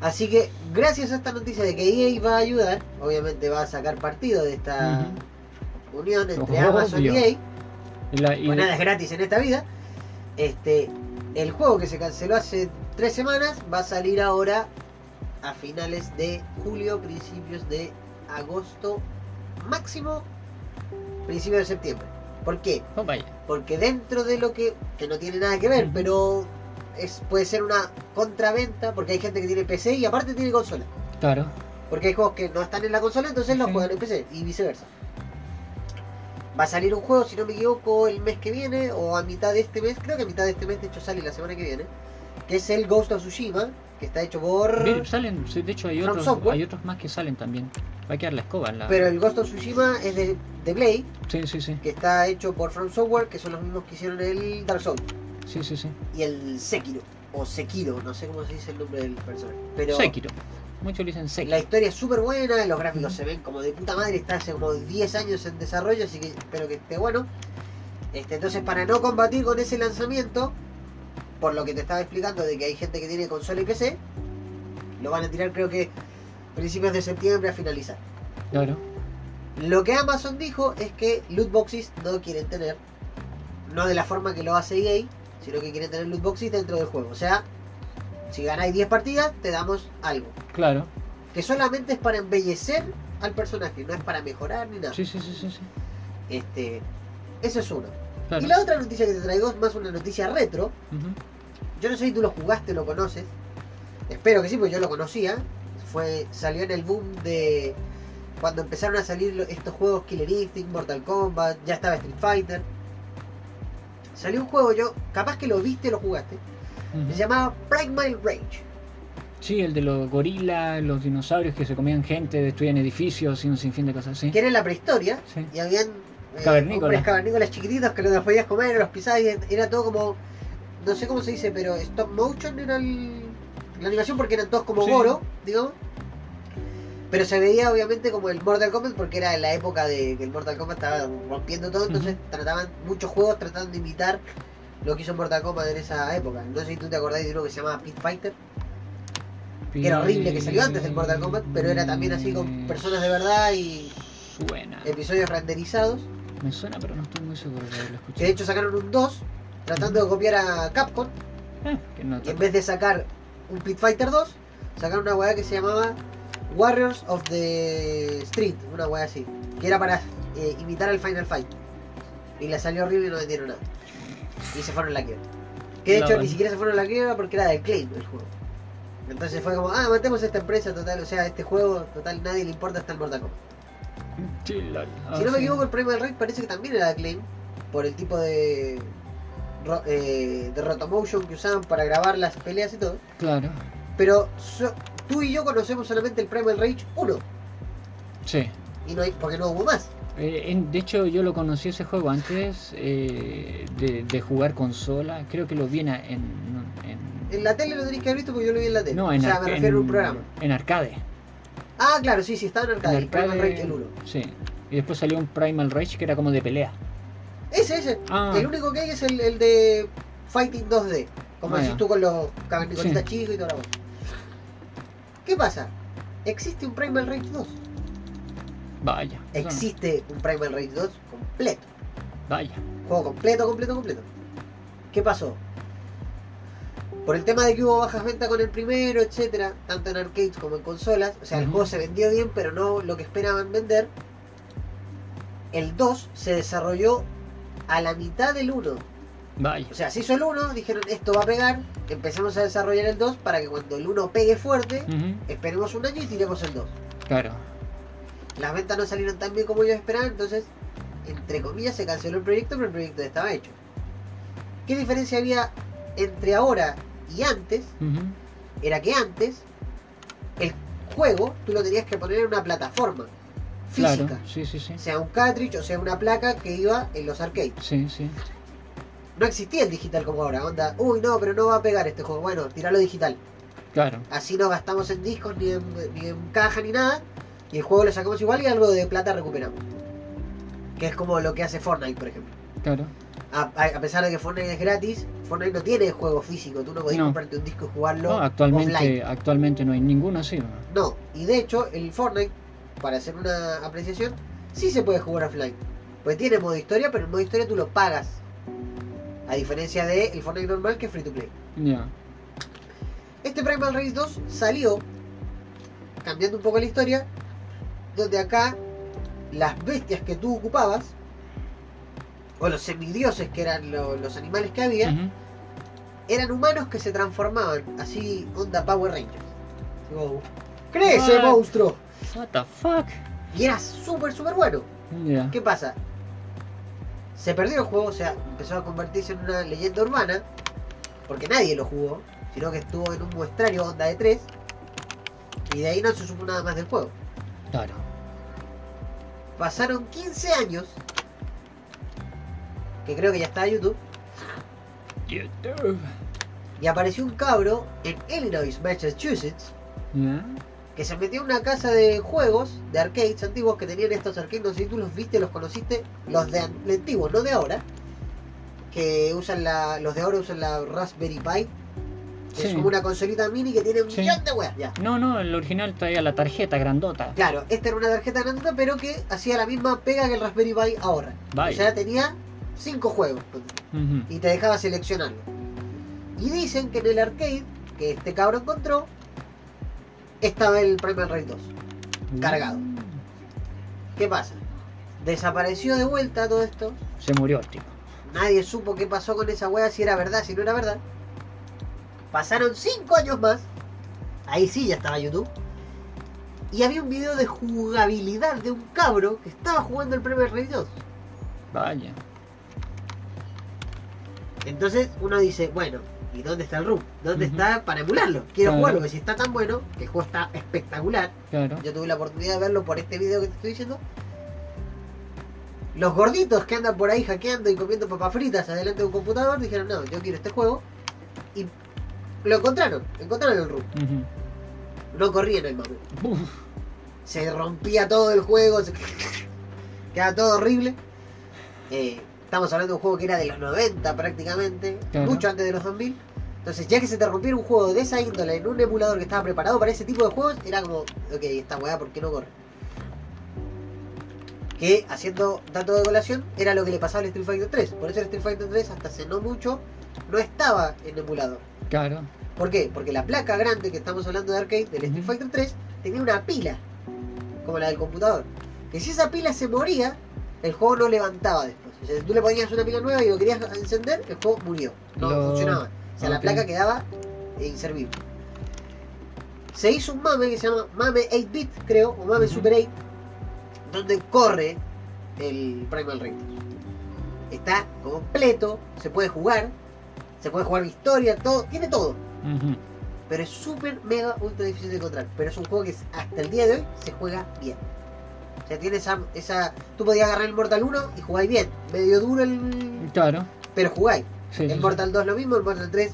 Así que gracias a esta noticia de que EA va a ayudar, obviamente va a sacar partido de esta unión entre Obvio. Amazon y EA. Y la- y Pues nada es gratis en esta vida. Este, el juego que se canceló hace tres semanas va a salir ahora a finales de julio, principios de agosto, máximo principios de septiembre. ¿Por qué? oh. Porque dentro de lo que, que no tiene nada que ver, pero es, puede ser una contraventa, porque hay gente que tiene PC y aparte tiene consola. Claro. Porque hay juegos que no están en la consola, entonces los Sí. juegan en PC y viceversa. Va a salir un juego, si no me equivoco, el mes que viene o a mitad de este mes, creo que a mitad de este mes, de hecho sale la semana que viene, que es el Ghost of Tsushima, que está hecho por... Salen, de hecho hay otros, hay otros más que salen también. Va a quedar la escoba en la. Pero el Ghost of Tsushima es de, de Play, Sí, sí, sí. que está hecho por From Software, que son los mismos que hicieron el Dark Souls Sí, sí, sí. y el Sekiro, o Sekiro, no sé cómo se dice el nombre del personaje. Pero Sekiro. Muchos dicen Sekiro. La historia es súper buena, los gráficos se ven como de puta madre, está hace como 10 años en desarrollo, así que espero que esté bueno. Este, entonces, para no combatir con ese lanzamiento, por lo que te estaba explicando de que hay gente que tiene consola y PC, lo van a tirar creo que principios de septiembre a finalizar. Claro. Lo que Amazon dijo es que loot boxes no quieren tener, no de la forma que lo hace EA, sino que quieren tener loot boxes dentro del juego. O sea, si ganáis 10 partidas, te damos algo. Claro. que solamente es para embellecer al personaje, no es para mejorar ni nada. Sí, sí, sí, sí. sí. Este, eso es uno. Claro. Y la otra noticia que te traigo es más una noticia retro. Yo no sé si tú lo jugaste, lo conoces. Espero que sí, porque yo lo conocía. Fue salió en el boom de cuando empezaron a salir estos juegos Killer Instinct, Mortal Kombat, ya estaba Street Fighter. Salió un juego, yo capaz que lo viste, lo jugaste. Se llamaba Primal Rage. Sí, el de los gorilas, los dinosaurios que se comían gente, destruían edificios y un sinfín de cosas así. Que era en la prehistoria. Sí. y habían eh, Cavernícolas. cavernícolas chiquititos que los podías comer, los pisabas y era todo como, no sé cómo se dice, pero stop motion era el- la animación porque eran todos como Sí. Goro, digamos. Pero se veía obviamente como el Mortal Kombat porque era en la época de que el Mortal Kombat estaba rompiendo todo, entonces trataban, muchos juegos trataban de imitar lo que hizo Mortal Kombat en esa época. No sé si tú te acordás de uno que se llamaba Pit Fighter, que era horrible, que salió antes del Mortal Kombat, pero era también así con personas de verdad y Suena. episodios renderizados. Me suena, pero no estoy muy seguro de haberlo Que de escuchado. hecho sacaron un 2 tratando de copiar a Capcom. Ah, que no Y en vez de sacar un Pit Fighter 2, sacaron una weá que se llamaba Warriors of the Street, una wea así. Que era para eh, imitar al Final Fight. Y le salió horrible y no vendieron nada. Y se fueron a la quiebra. Que de hecho ni siquiera se fueron a la quiebra porque era de Claim el juego. Entonces fue como, ah, matemos esta empresa total, o sea, este juego total nadie le importa hasta el Mortal Kombat. Si no Ah, me equivoco, el Primal Rage parece que también era de Claim. Por el tipo de. Eh, de rotomotion que usaban para grabar las peleas y todo. Claro, Pero so- tú y yo conocemos solamente el Primal Rage 1. sí. Y no hay, porque no hubo más. Eh, en- de hecho, yo lo conocí ese juego antes eh, de, de jugar consola. Creo que lo vi en, en, en- En la tele lo tenéis que haber visto porque yo lo vi en la tele. no, en, o sea, arca- me refiero a un programa. en arcade. Ah, claro, sí, sí, estaba en arcade. En Primal Rage el 1. Sí. Y después salió un Primal Rage que era como de pelea. Ese, ese. Ah. El único que hay es el, el de Fighting 2D. Como decís tú con los cavernicolitas Sí. chicos y toda la cosa. ¿Qué pasa? Existe un Primal Rage 2. Vaya. Existe un Primal Rage 2 completo. Vaya. Juego completo, completo, completo. ¿Qué pasó? Por el tema de que hubo bajas ventas con el primero, etcétera, tanto en arcades como en consolas, o sea, el juego se vendió bien, pero no lo que esperaban vender. El 2 se desarrolló a la mitad del 1. Vaya. O sea, se hizo el 1, dijeron esto va a pegar, empezamos a desarrollar el 2 para que cuando el 1 pegue fuerte, esperemos un año y tiremos el 2. Claro. Las ventas no salieron tan bien como ellos esperaban, entonces, entre comillas, se canceló el proyecto, pero el proyecto ya estaba hecho. ¿Qué diferencia había entre ahora y antes? Era que antes, el juego tú lo tenías que poner en una plataforma física. Claro. Sí, sí, sí. Sea un cartridge o sea una placa que iba en los arcades. Sí, sí. No existía el digital como ahora, onda, uy no, pero no va a pegar este juego. Bueno, tiralo digital. Claro. Así no gastamos en discos, ni en, ni en caja, ni nada. Y el juego lo sacamos igual y algo de plata recuperamos. Que es como lo que hace Fortnite, por ejemplo. Claro. A, a- pesar de que Fortnite es gratis, Fortnite no tiene juego físico. Tú no podés No. comprarte un disco y jugarlo No, actualmente, offline. actualmente no hay ninguno así. ¿no? No, y de hecho, el Fortnite, para hacer una apreciación, sí se puede jugar offline. Pues tiene modo historia, pero el modo historia tú lo pagas. A diferencia de el Fortnite normal que es free to play. Ya. Este Primal Race 2 salió, cambiando un poco la historia, donde acá las bestias que tú ocupabas, o los semidioses que eran lo- los animales que había, eran humanos que se transformaban, así onda Power Rangers. ¡Crece, What? monstruo! What the fuck? Y era súper, súper bueno. ¿Qué pasa? Se perdió el juego, o sea, empezó a convertirse en una leyenda urbana, porque nadie lo jugó, sino que estuvo en un muestrario onda de 3, y de ahí no se supo nada más del juego. Claro. Pasaron 15 años, que creo que ya está en YouTube, YouTube. y apareció un cabro en Illinois, Massachusetts. Que se metió en una casa de juegos, de arcades antiguos que tenían estos arcades, no sé si tú los viste, los conociste, los de, an- de antiguos, no de ahora, que usan la, los de ahora usan la Raspberry Pi, que es como una consolita mini que tiene un Sí. millón de weas, ya. No, no, el original traía la tarjeta grandota. Claro, esta era una tarjeta grandota, pero que hacía la misma pega que el Raspberry Pi ahora. Vaya. O sea, tenía cinco juegos Ujú. y te dejaba seleccionarlo. Y dicen que en el arcade que este cabro encontró, estaba el Primal Rage 2. cargado. ¿Qué pasa? Desapareció de vuelta todo esto. Se murió el tipo. Nadie supo qué pasó con esa wea, si era verdad, si no era verdad. Pasaron 5 años más. Ahí sí ya estaba YouTube. Y había un video de jugabilidad de un cabro que estaba jugando el Primal Rage 2. Vaya. Entonces uno dice, bueno, ¿y dónde está el room? ¿Dónde está para emularlo? Quiero Claro. jugarlo, porque si está tan bueno, que el juego está espectacular. Claro. Yo tuve la oportunidad de verlo por este video que te estoy diciendo. Los gorditos que andan por ahí hackeando y comiendo papas fritas adelante de un computador dijeron, no, yo quiero este juego. Y lo encontraron, encontraron el room. Ujú. No corrían el mame. Uf. Se rompía todo el juego, se... quedaba todo horrible. Eh, estamos hablando de un juego que era de los 90 prácticamente, Claro. mucho antes de los 2000. Entonces, ya que se te rompiera un juego de esa índole en un emulador que estaba preparado para ese tipo de juegos, era como, ok, esta weá, ¿por qué no corre? Que, haciendo dato de colación, era lo que le pasaba al Street Fighter 3. Por eso el Street Fighter 3, hasta hace no mucho, no estaba en emulador. Claro. ¿Por qué? Porque la placa grande que estamos hablando de arcade del Street. Fighter 3 tenía una pila, como la del computador. Que si esa pila se moría, el juego no levantaba después. O sea, tú le ponías una pila nueva y lo querías encender, el juego murió. No Lo- funcionaba. O sea, la placa quedaba inservible. Se hizo un mame que se llama Mame 8-bit, creo, o Mame. Super 8, donde corre el Primal Rage. Está completo, se puede jugar, se puede jugar historia, todo, tiene todo. Pero es súper, mega, ultra difícil de encontrar. Pero es un juego que hasta el día de hoy se juega bien. O sea, tiene esa, esa... Tú podías agarrar el Mortal 1 y jugáis bien. Medio duro el... Claro. Pero jugáis. Sí, el sí. Mortal 2 lo mismo, el Mortal 3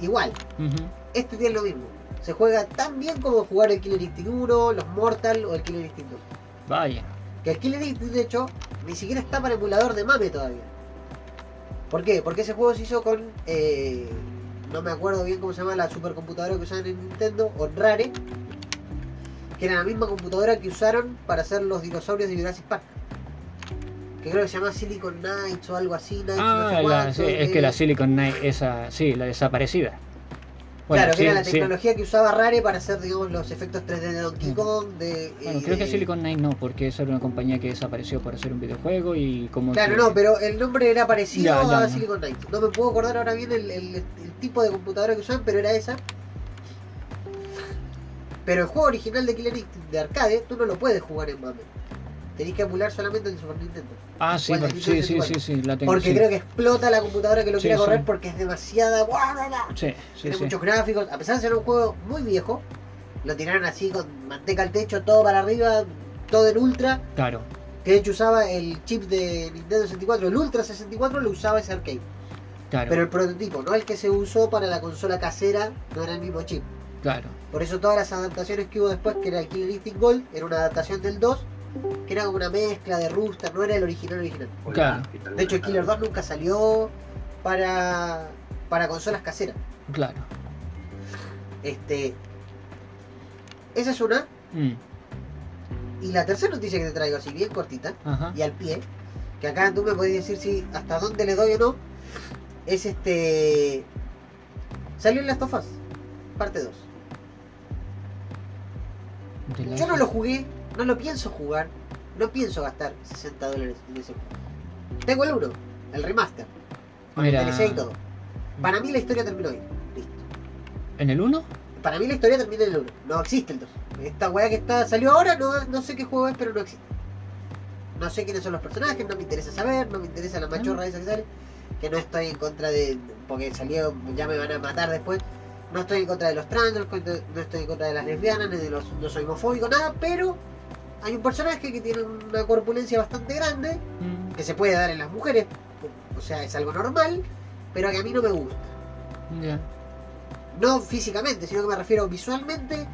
igual. Ujú. Este tiene lo mismo. Se juega tan bien como jugar el Killer Instinct 1, los Mortal o el Killer Instinct 2. Vaya. Que el Killer Instinct, de hecho, ni siquiera está para emulador de MAME todavía. ¿Por qué? Porque ese juego se hizo con. eh, no me acuerdo bien cómo se llama la supercomputadora que usaban en Nintendo, o Rare. Que era la misma computadora que usaron para hacer los dinosaurios de Jurassic Park. Que creo que se llama Silicon Knights o algo así. Knights, no Ah, sé la- cuánto, sí, es eh, que la Silicon Knight, esa, sí, la desaparecida. Bueno, claro, que sí, era la sí. tecnología que usaba Rare para hacer, digamos, los efectos 3D de Donkey Mm. Kong. De, Bueno, creo que de- Silicon Knight no, porque esa era una compañía que desapareció para hacer un videojuego y como Claro, que- no, pero el nombre era parecido Ya, ya, a. Silicon Knights. No me puedo acordar ahora bien el, el- el tipo de computadora que usaban, pero era esa. Pero el juego original de Killer Instinct de arcade, tú no lo puedes jugar en MAME. Tenés que emular solamente el Super Nintendo. Ah, sí, ¿Cuál de por- Nintendo sí, sí, sí, sí, la tengo. Porque sí. creo que explota la computadora que lo Sí, quiera correr porque es demasiada. Sí, sí, Tiene muchos gráficos. A pesar de ser un juego muy viejo, lo tiraron así con manteca al techo, todo para arriba, todo en ultra. Claro, Que de hecho usaba el chip de Nintendo 64, el Ultra 64 lo usaba ese arcade. claro, Pero el prototipo, no el que se usó para la consola casera, no era el mismo chip. claro. Por eso todas las adaptaciones que hubo después, que era el Killer Instinct Gold, era una adaptación del 2, que era como una mezcla de Rooster, no era el original original. Claro. De hecho el Killer 2 nunca salió para, para consolas caseras. Claro. Este, esa es una. Mm, Y la tercera noticia que te traigo, así bien cortita, Ajá. y al pie, que acá tú me podés decir si hasta dónde le doy o no, es este... Salió en Last of Us, parte 2. De la- Yo no lo jugué, no lo pienso jugar, no pienso gastar 60 dólares en ese juego. Tengo el 1, el remaster, con Mira, el DLC y todo. Para mí la historia terminó ahí, listo. ¿En el 1? Para mí la historia termina en el 1, no existe el 2. Esta weá que está salió ahora, no, no sé qué juego es, pero no existe. No sé quiénes son los personajes, no me interesa saber, no me interesa la machorra esa que sale. Que no estoy en contra de. Porque salió, ya me van a matar después. No estoy en contra de los trans, no estoy- no estoy en contra de las lesbianas, ni de los. No soy homofóbico, nada, pero hay un personaje que tiene una corpulencia bastante grande, Mm, que se puede dar en las mujeres, o sea, es algo normal, pero que a mí no me gusta. ya. No físicamente, sino que me refiero visualmente.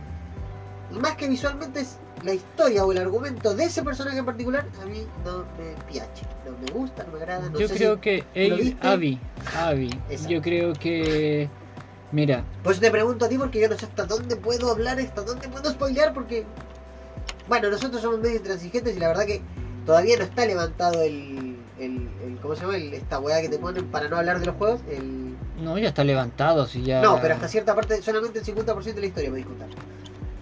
Y más que visualmente es la historia o el argumento de ese personaje en particular, a mí no me piache. No me gusta, no me agrada. No yo sé creo si- que ¿lo él? Abby, Abby, yo creo que, mira, Por eso te pregunto a ti porque yo no sé hasta dónde puedo hablar, hasta dónde puedo spoilear, porque... Bueno, nosotros somos medio intransigentes y la verdad que todavía no está levantado el... el, el- ¿Cómo se llama? El- esta weá que te ponen para no hablar de los juegos. El... no, ya está levantado, si ya... No, pero hasta cierta parte, solamente el 50% de la historia podéis contar.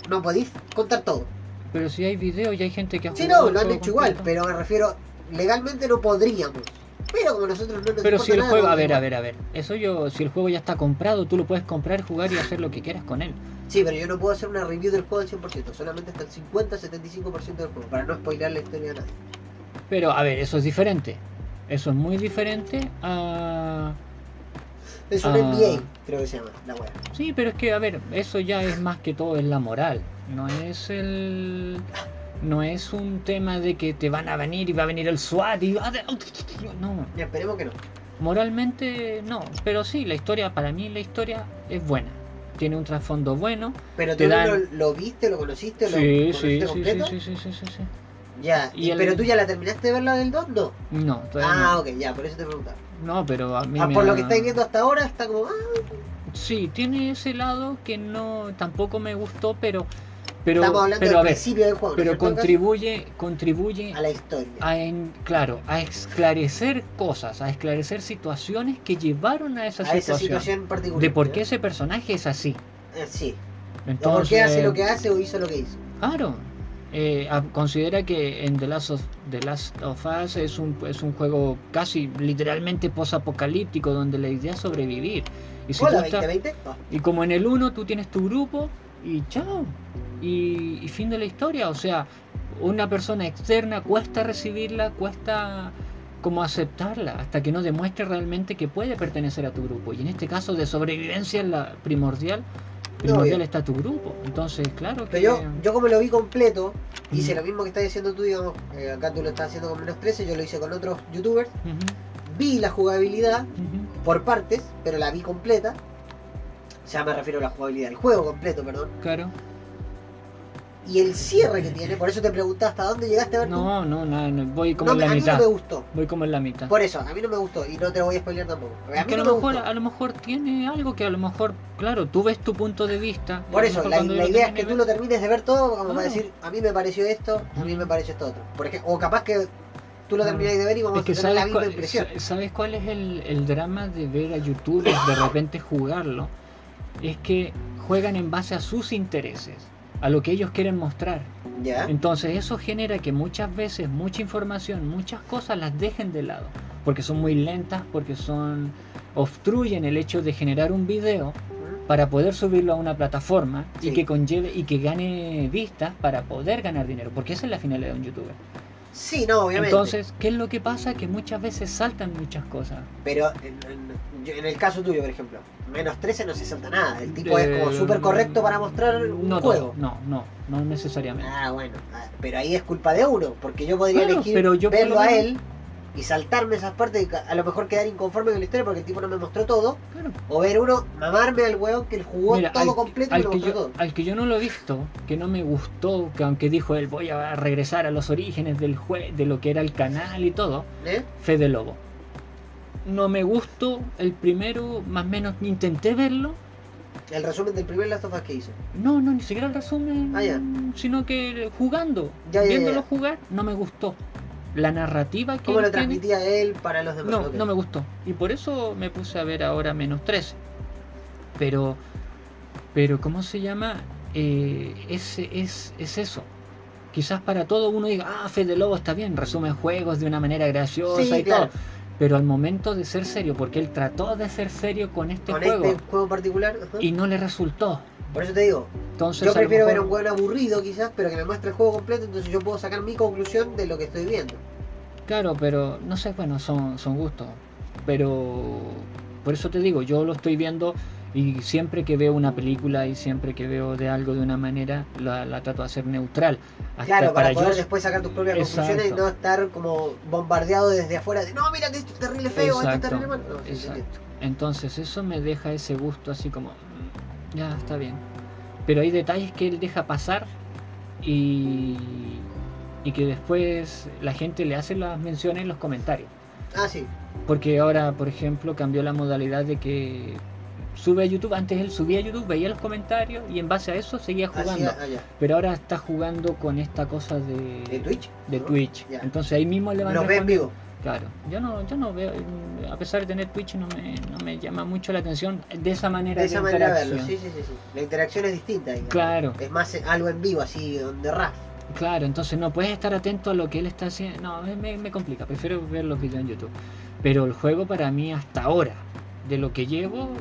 No podéis contar todo. Pero si hay video y hay gente que ha Sí, no, lo han hecho igual, pero me refiero, legalmente no podríamos. Pero como nosotros no nos Pero si el nada, juego, a ver, a ver, a ver, eso yo, si el juego ya está comprado, tú lo puedes comprar, jugar y hacer lo que quieras con él. Sí, pero yo no puedo hacer una review del juego al 100%, solamente hasta el 50-75% del juego, para no spoiler la historia a nadie. Pero, a ver, eso es diferente. Eso es muy diferente a... Es un. NBA, creo que se llama, la wea. Sí, pero es que, a ver, eso ya es más que todo es la moral. No es el... No es un tema de que te van a venir y va a venir el SWAT y... No, Ya, esperemos que no. moralmente no. Pero sí, la historia, para mí la historia es buena. Tiene un trasfondo bueno. Pero Te tú dan- lo, lo viste, lo conociste, lo Sí, conociste sí, sí, completo. sí, sí, sí, sí, sí. Ya, Y y- el- pero tú ya la terminaste de ver la del 2, no. No, todavía Ah, no. ok, ya, por eso te preguntaba. No, pero a mí Ah, me por lo que estáis viendo hasta ahora, está como, ah, Sí, tiene ese lado que no tampoco me gustó, pero pero estamos hablando pero del a ver, principio del juego, ¿no es pero contribuye contribuye a la historia. a en- claro, a esclarecer cosas, a esclarecer situaciones que llevaron a esa a esa situación, situación en particular. de por qué ese personaje es así. Eh, sí. Entonces, por qué hace lo que hace o hizo lo que hizo. Claro. Eh, considera que en The Last of, The Last of Us es un, es un juego casi literalmente posapocalíptico donde la idea es sobrevivir. Y, si Hola, tú estás- 2020. Ah, y como en el 1 tú tienes tu grupo y chao. Y, y fin de la historia. O sea, una persona externa cuesta recibirla, cuesta como aceptarla, hasta que no demuestre realmente que puede pertenecer a tu grupo. Y en este caso de sobrevivencia es la primordial. Primordial está tu grupo. Entonces, claro que... Pero yo, yo como lo vi completo, hice lo mismo que estás diciendo tú, digamos, eh, acá tú lo estás haciendo con menos 13, yo lo hice con otros youtubers, vi la jugabilidad por partes, pero la vi completa. Sea, me refiero a la jugabilidad del juego completo, perdón. Claro. Y el cierre que tiene, por eso te preguntaba hasta dónde llegaste a ver tú. No, no, no, no, voy como No, en la a mí no me gustó. Voy como en la mitad. Por eso, a mí no me gustó y no te lo voy a spoilear tampoco. A mí que no a me lo mejor, gustó. a lo mejor tiene algo que a lo mejor, claro, tú ves tu punto de vista. Por eso, la, idea es que tú lo termines de ver todo, como para Claro. decir, a mí me pareció esto, a mí me pareció esto otro. Por ejemplo, o capaz que tú lo termináis de ver y vamos Es que a tener la misma cuál, impresión. sa- ¿sabes cuál es el, el drama de ver a youtubers de repente jugarlo? Es que juegan en base a sus intereses, a lo que ellos quieren mostrar. Ya. Entonces eso genera que muchas veces mucha información, muchas cosas las dejen de lado, porque son muy lentas, porque son obstruyen el hecho de generar un video para poder subirlo a una plataforma y que conlleve y que gane vistas para poder ganar dinero, porque esa es la finalidad de un youtuber. Sí, no, obviamente. Entonces, ¿qué es lo que pasa? Que muchas veces saltan muchas cosas. Pero en, en- en el caso tuyo, por ejemplo, menos 13 no se salta nada. El tipo es como Eh, súper correcto para mostrar un no juego. todo, no, no, no necesariamente. Ah, bueno. ah, Pero ahí es culpa de uno, porque yo podría Claro, elegir pero yo por verlo lo a él y saltarme esas partes y a lo mejor quedar inconforme con la historia porque el tipo no me mostró todo. Claro. O ver uno, mamarme al weón que jugó Mira, todo al, completo y me mostró yo, todo. al que yo no lo he visto, que no me gustó, que aunque dijo él voy a regresar a los orígenes del jue de lo que era el canal y todo, ¿Eh? Fede Lobo. No me gustó el primero, más o menos intenté verlo. El resumen del primer Last of Us que hizo. No, no, ni siquiera el resumen, Ah, sino que jugando, Ya, ya, viéndolo ya. jugar, no me gustó. La narrativa que ¿Cómo lo tiene- transmitía él para los demás? No, no me gustó. Y por eso me puse a ver ahora menos 13. Pero, pero ¿cómo se llama? Eh, es, es, es eso. Quizás para todo uno diga, ah, Fede Lobo está bien, resume juegos de una manera graciosa Sí, y claro. todo. Pero al momento de ser serio, porque él trató de ser serio con este Con juego este juego particular. y no le resultó. Por eso te digo, Entonces, yo a prefiero ver un juego aburrido quizás, pero que me muestre el juego completo, entonces yo puedo sacar mi conclusión de lo que estoy viendo. Claro, pero no sé, bueno, son, son gustos. Pero por eso te digo, yo lo estoy viendo y siempre que veo una película y siempre que veo de algo de una manera, la, la trato de hacer neutral. Hasta Claro, para, poder yo- después sacar tus propias Exacto. conclusiones y no estar como bombardeado desde afuera de no, mira que esto es terrible feo, esto es Exacto, terrible malo. No, sí, exacto. Entonces eso me deja ese gusto así como, ya está bien. Pero hay detalles que él deja pasar y, y que después la gente le hace las menciones en los comentarios. Ah, sí. Porque ahora, por ejemplo, cambió la modalidad de que sube a YouTube. Antes él subía a YouTube, veía los comentarios y en base a eso seguía jugando. Allá. Pero ahora está jugando con esta cosa de, ¿De Twitch? de ¿No? Twitch. Ya. Entonces ahí mismo le van vivo. Claro, yo no, yo no veo, a pesar de tener Twitch, no me, no me llama mucho la atención de esa manera De de, esa manera verlo, interacción. sí, sí, sí, sí. La interacción es distinta. digamos. Claro, Es más eh, algo en vivo, así, de raf. claro, entonces no puedes estar atento a lo que él está haciendo. No, me- me, me complica, prefiero ver los videos en YouTube. Pero el juego para mí hasta ahora, de lo que llevo,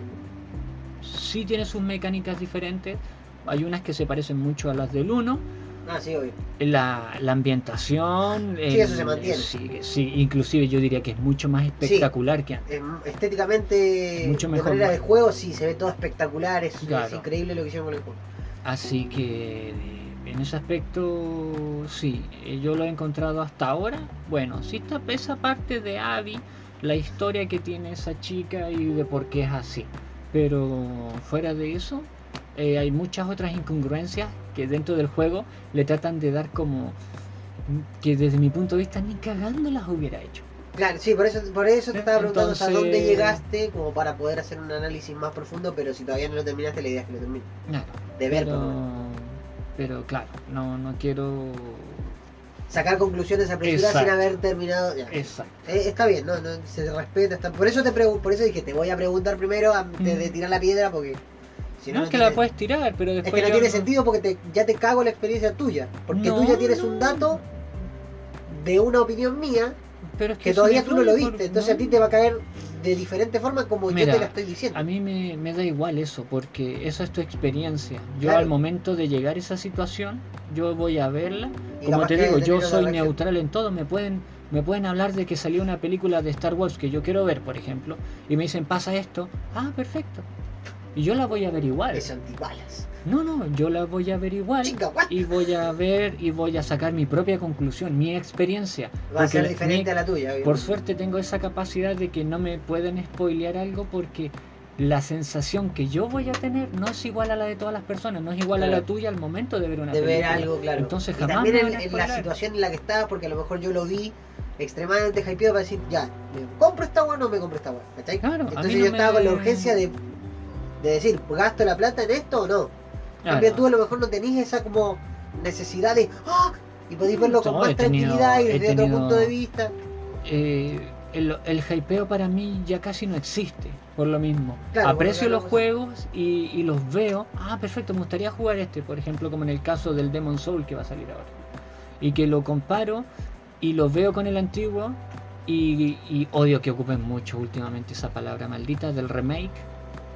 sí tiene sus mecánicas diferentes. Hay unas que se parecen mucho a las del 1. Ah, sí, obvio. La, la ambientación. Sí, eso se mantiene. Sí, sí, inclusive yo diría que es mucho más espectacular que antes. Estéticamente, Mucho mejor, de manera de juego, sí, se ve todo espectacular. Es, es Claro. increíble lo que hicieron con el juego. Así que en ese aspecto sí, eh, yo lo he encontrado hasta ahora. Bueno, sí está esa parte de Abby, la historia que tiene esa chica y de por qué es así. Pero fuera de eso, eh, hay muchas otras incongruencias que dentro del juego le tratan de dar como que desde mi punto de vista ni cagando las hubiera hecho. Claro, sí, por eso, por eso te estaba preguntando hasta Entonces- dónde llegaste, como para poder hacer un análisis más profundo, pero si todavía no lo terminaste, la idea es que lo termines. Claro, De ver, pero, pero claro, no, no quiero... Sacar conclusiones apresuradas sin haber terminado. ya. Exacto. Eh, está bien, no, no, se respeta. Está... Por eso te pregun- por eso dije, te voy a preguntar primero antes de tirar la piedra, porque Si no, no, es que tiene- la puedes tirar, pero Es después. que no tiene sentido porque te- ya te cago la experiencia tuya. Porque tú No, ya tienes no, un dato de una opinión mía Pero es que todavía tú no lo por- viste. Entonces a ti te va a caer de diferente forma como yo te la estoy diciendo. A mí me, me da igual eso, porque esa es tu experiencia. Yo Claro. al momento de llegar a esa situación, yo voy a verla. Y Como te digo, yo soy neutral en todo. Me pueden, me pueden hablar de que salió una película de Star Wars que yo quiero ver, por ejemplo, y me dicen, pasa esto. Ah, perfecto. Y yo la voy a ver igual. Es antibalas. No, no, yo la voy a ver igual. Chica? Y voy a ver y voy a sacar mi propia conclusión, mi experiencia. Va a ser diferente mi- a la tuya. por obviamente. suerte tengo esa capacidad de que no me pueden spoilear algo porque la sensación que yo voy a tener no es igual a la de todas las personas, no es igual a Claro. la tuya al momento de ver una de ver película. algo, claro. Entonces y jamás también me en, a en la situación en la que estaba, porque a lo mejor yo lo vi extremadamente hypeado para decir, ya, ¿me compro esta agua o no me compro esta agua? Claro, a Entonces no yo estaba me- con la urgencia de, de decir, ¿gasto la plata en esto o no? Claro. Porque tú a lo mejor no tenés esa como necesidad de, ¡ah! Y podéis verlo con No, más tenido- tranquilidad y desde otro tenido- punto de vista. Eh, el, el hypeo para mí ya casi no existe, por lo mismo. Claro, Aprecio los juegos y, y los veo. Ah, perfecto, me gustaría jugar este, por ejemplo, como en el caso del Demon Soul que va a salir ahora. Y que lo comparo y lo veo con el antiguo y, y odio que ocupen mucho últimamente esa palabra maldita del remake.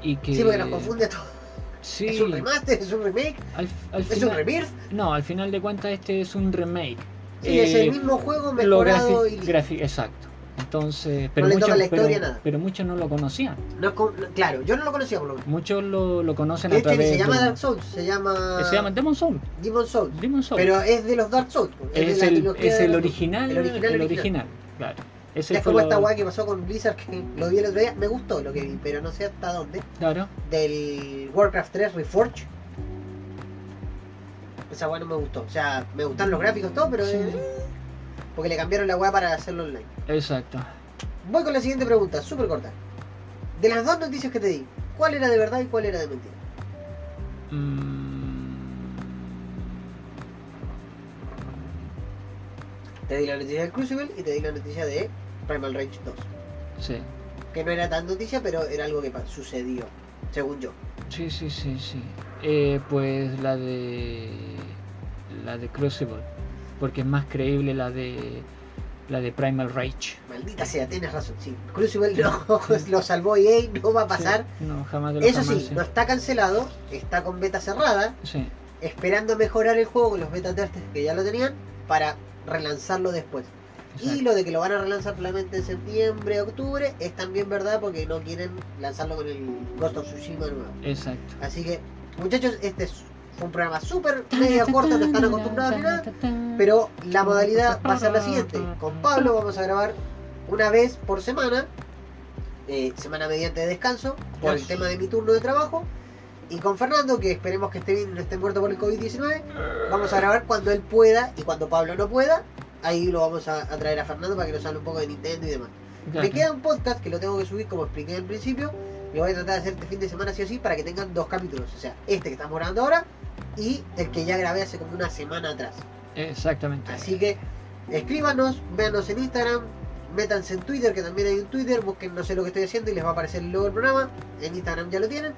Y que, Sí, porque nos confunde todo. Sí, Es un remaster, es un remake, al, al es un rebirth. no, al final de cuentas este es un remake. Sí, es Eh, el mismo juego mejorado y exacto. Entonces, pero le muchos, la historia, pero, nada. pero muchos no lo conocían. No no- claro, yo no lo conocía por lo menos. Muchos lo, lo conocen De a través se llama de- Dark Souls, se llama, se llama Demon Soul. Demon Souls. Demon Soul. Pero es de los Dark Souls. pues, es, el, es Souls. original, El original, el original. original, claro. Ese Es fue como lo- esta weá que pasó con Blizzard que lo vi el otro día. Me gustó lo que vi, pero no sé hasta dónde. Claro. Del Warcraft 3 Reforged. Esa weá no me gustó. O sea, me gustan los gráficos todo, pero. Sí. eh, porque le cambiaron la weá para hacerlo online. Exacto. Voy con la siguiente pregunta, súper corta. De las dos noticias que te di, ¿cuál era de verdad y cuál era de mentira? Mm, Te di la noticia del Crucible y te di la noticia de Primal Rage 2. sí. Que no era tan noticia, pero era algo que sucedió, según yo. Sí, sí, sí, sí. Eh, pues la de la de Crucible, porque es más creíble la de la de Primal Rage. Maldita sea, tienes razón, sí. Crucible no, lo salvó EA, no va a pasar. Sí, No, jamás los Eso sí, jamases. no está cancelado, está con beta cerrada, Sí, esperando mejorar el juego con los beta testers que ya lo tenían para relanzarlo después. Y lo de que lo van a relanzar probablemente en septiembre, octubre, es también verdad porque no quieren lanzarlo con el Ghost of Tsushima nuevo. Exacto. Así que, muchachos, este es- un programa súper media corta, no están acostumbrados ni nada. Pero la modalidad va a ser la siguiente. Con Pablo vamos a grabar una vez por semana, eh, semana mediante de descanso, por el tema de mi turno de trabajo. Y con Fernando, que esperemos que esté bien y no esté muerto por el COVID-19, vamos a grabar cuando él pueda y cuando Pablo no pueda. Ahí lo vamos a, a traer a Fernando para que nos hable un poco de Nintendo y demás. Claro. Me queda un podcast que lo tengo que subir como expliqué al principio. Lo voy a tratar de hacer este fin de semana sí o sí para que tengan dos capítulos. O sea, este que estamos grabando ahora y el que ya grabé hace como una semana atrás. Exactamente. Así que escríbanos, véanos en Instagram, métanse en Twitter, que también hay un Twitter, busquen no sé lo que estoy haciendo y les va a aparecer el logo del programa. En Instagram ya lo tienen.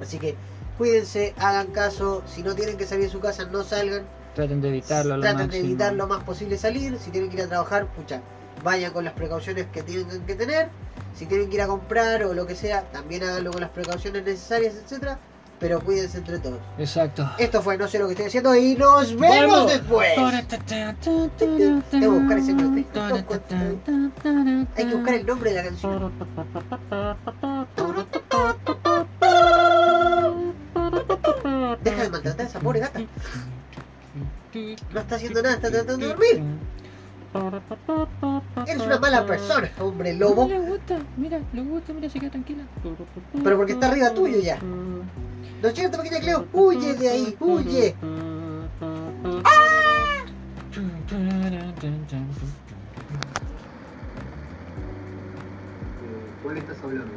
Así que cuídense, hagan caso. Si no tienen que salir de su casa, no salgan. Traten de evitarlo lo Traten de evitar lo más posible salir. Si tienen que ir a trabajar, pucha, vayan con las precauciones que tienen que tener. Si tienen que ir a comprar o lo que sea, también háganlo con las precauciones necesarias, etcétera. Pero cuídense entre todos. Exacto. Esto fue No sé lo que estoy haciendo y nos vemos después. Tengo que buscar ese nombre. Hay que buscar el nombre de la canción. Deja de maltratar a esa pobre gata. No está haciendo nada, está tratando de dormir. Eres una mala persona, hombre lobo. No le gusta, mira, le gusta, mira, se queda tranquila. Pero porque está arriba tuyo ya. ¿No es cierto, pequeña Cleo? Huye de ahí, huye. ¿Cuál estás hablando?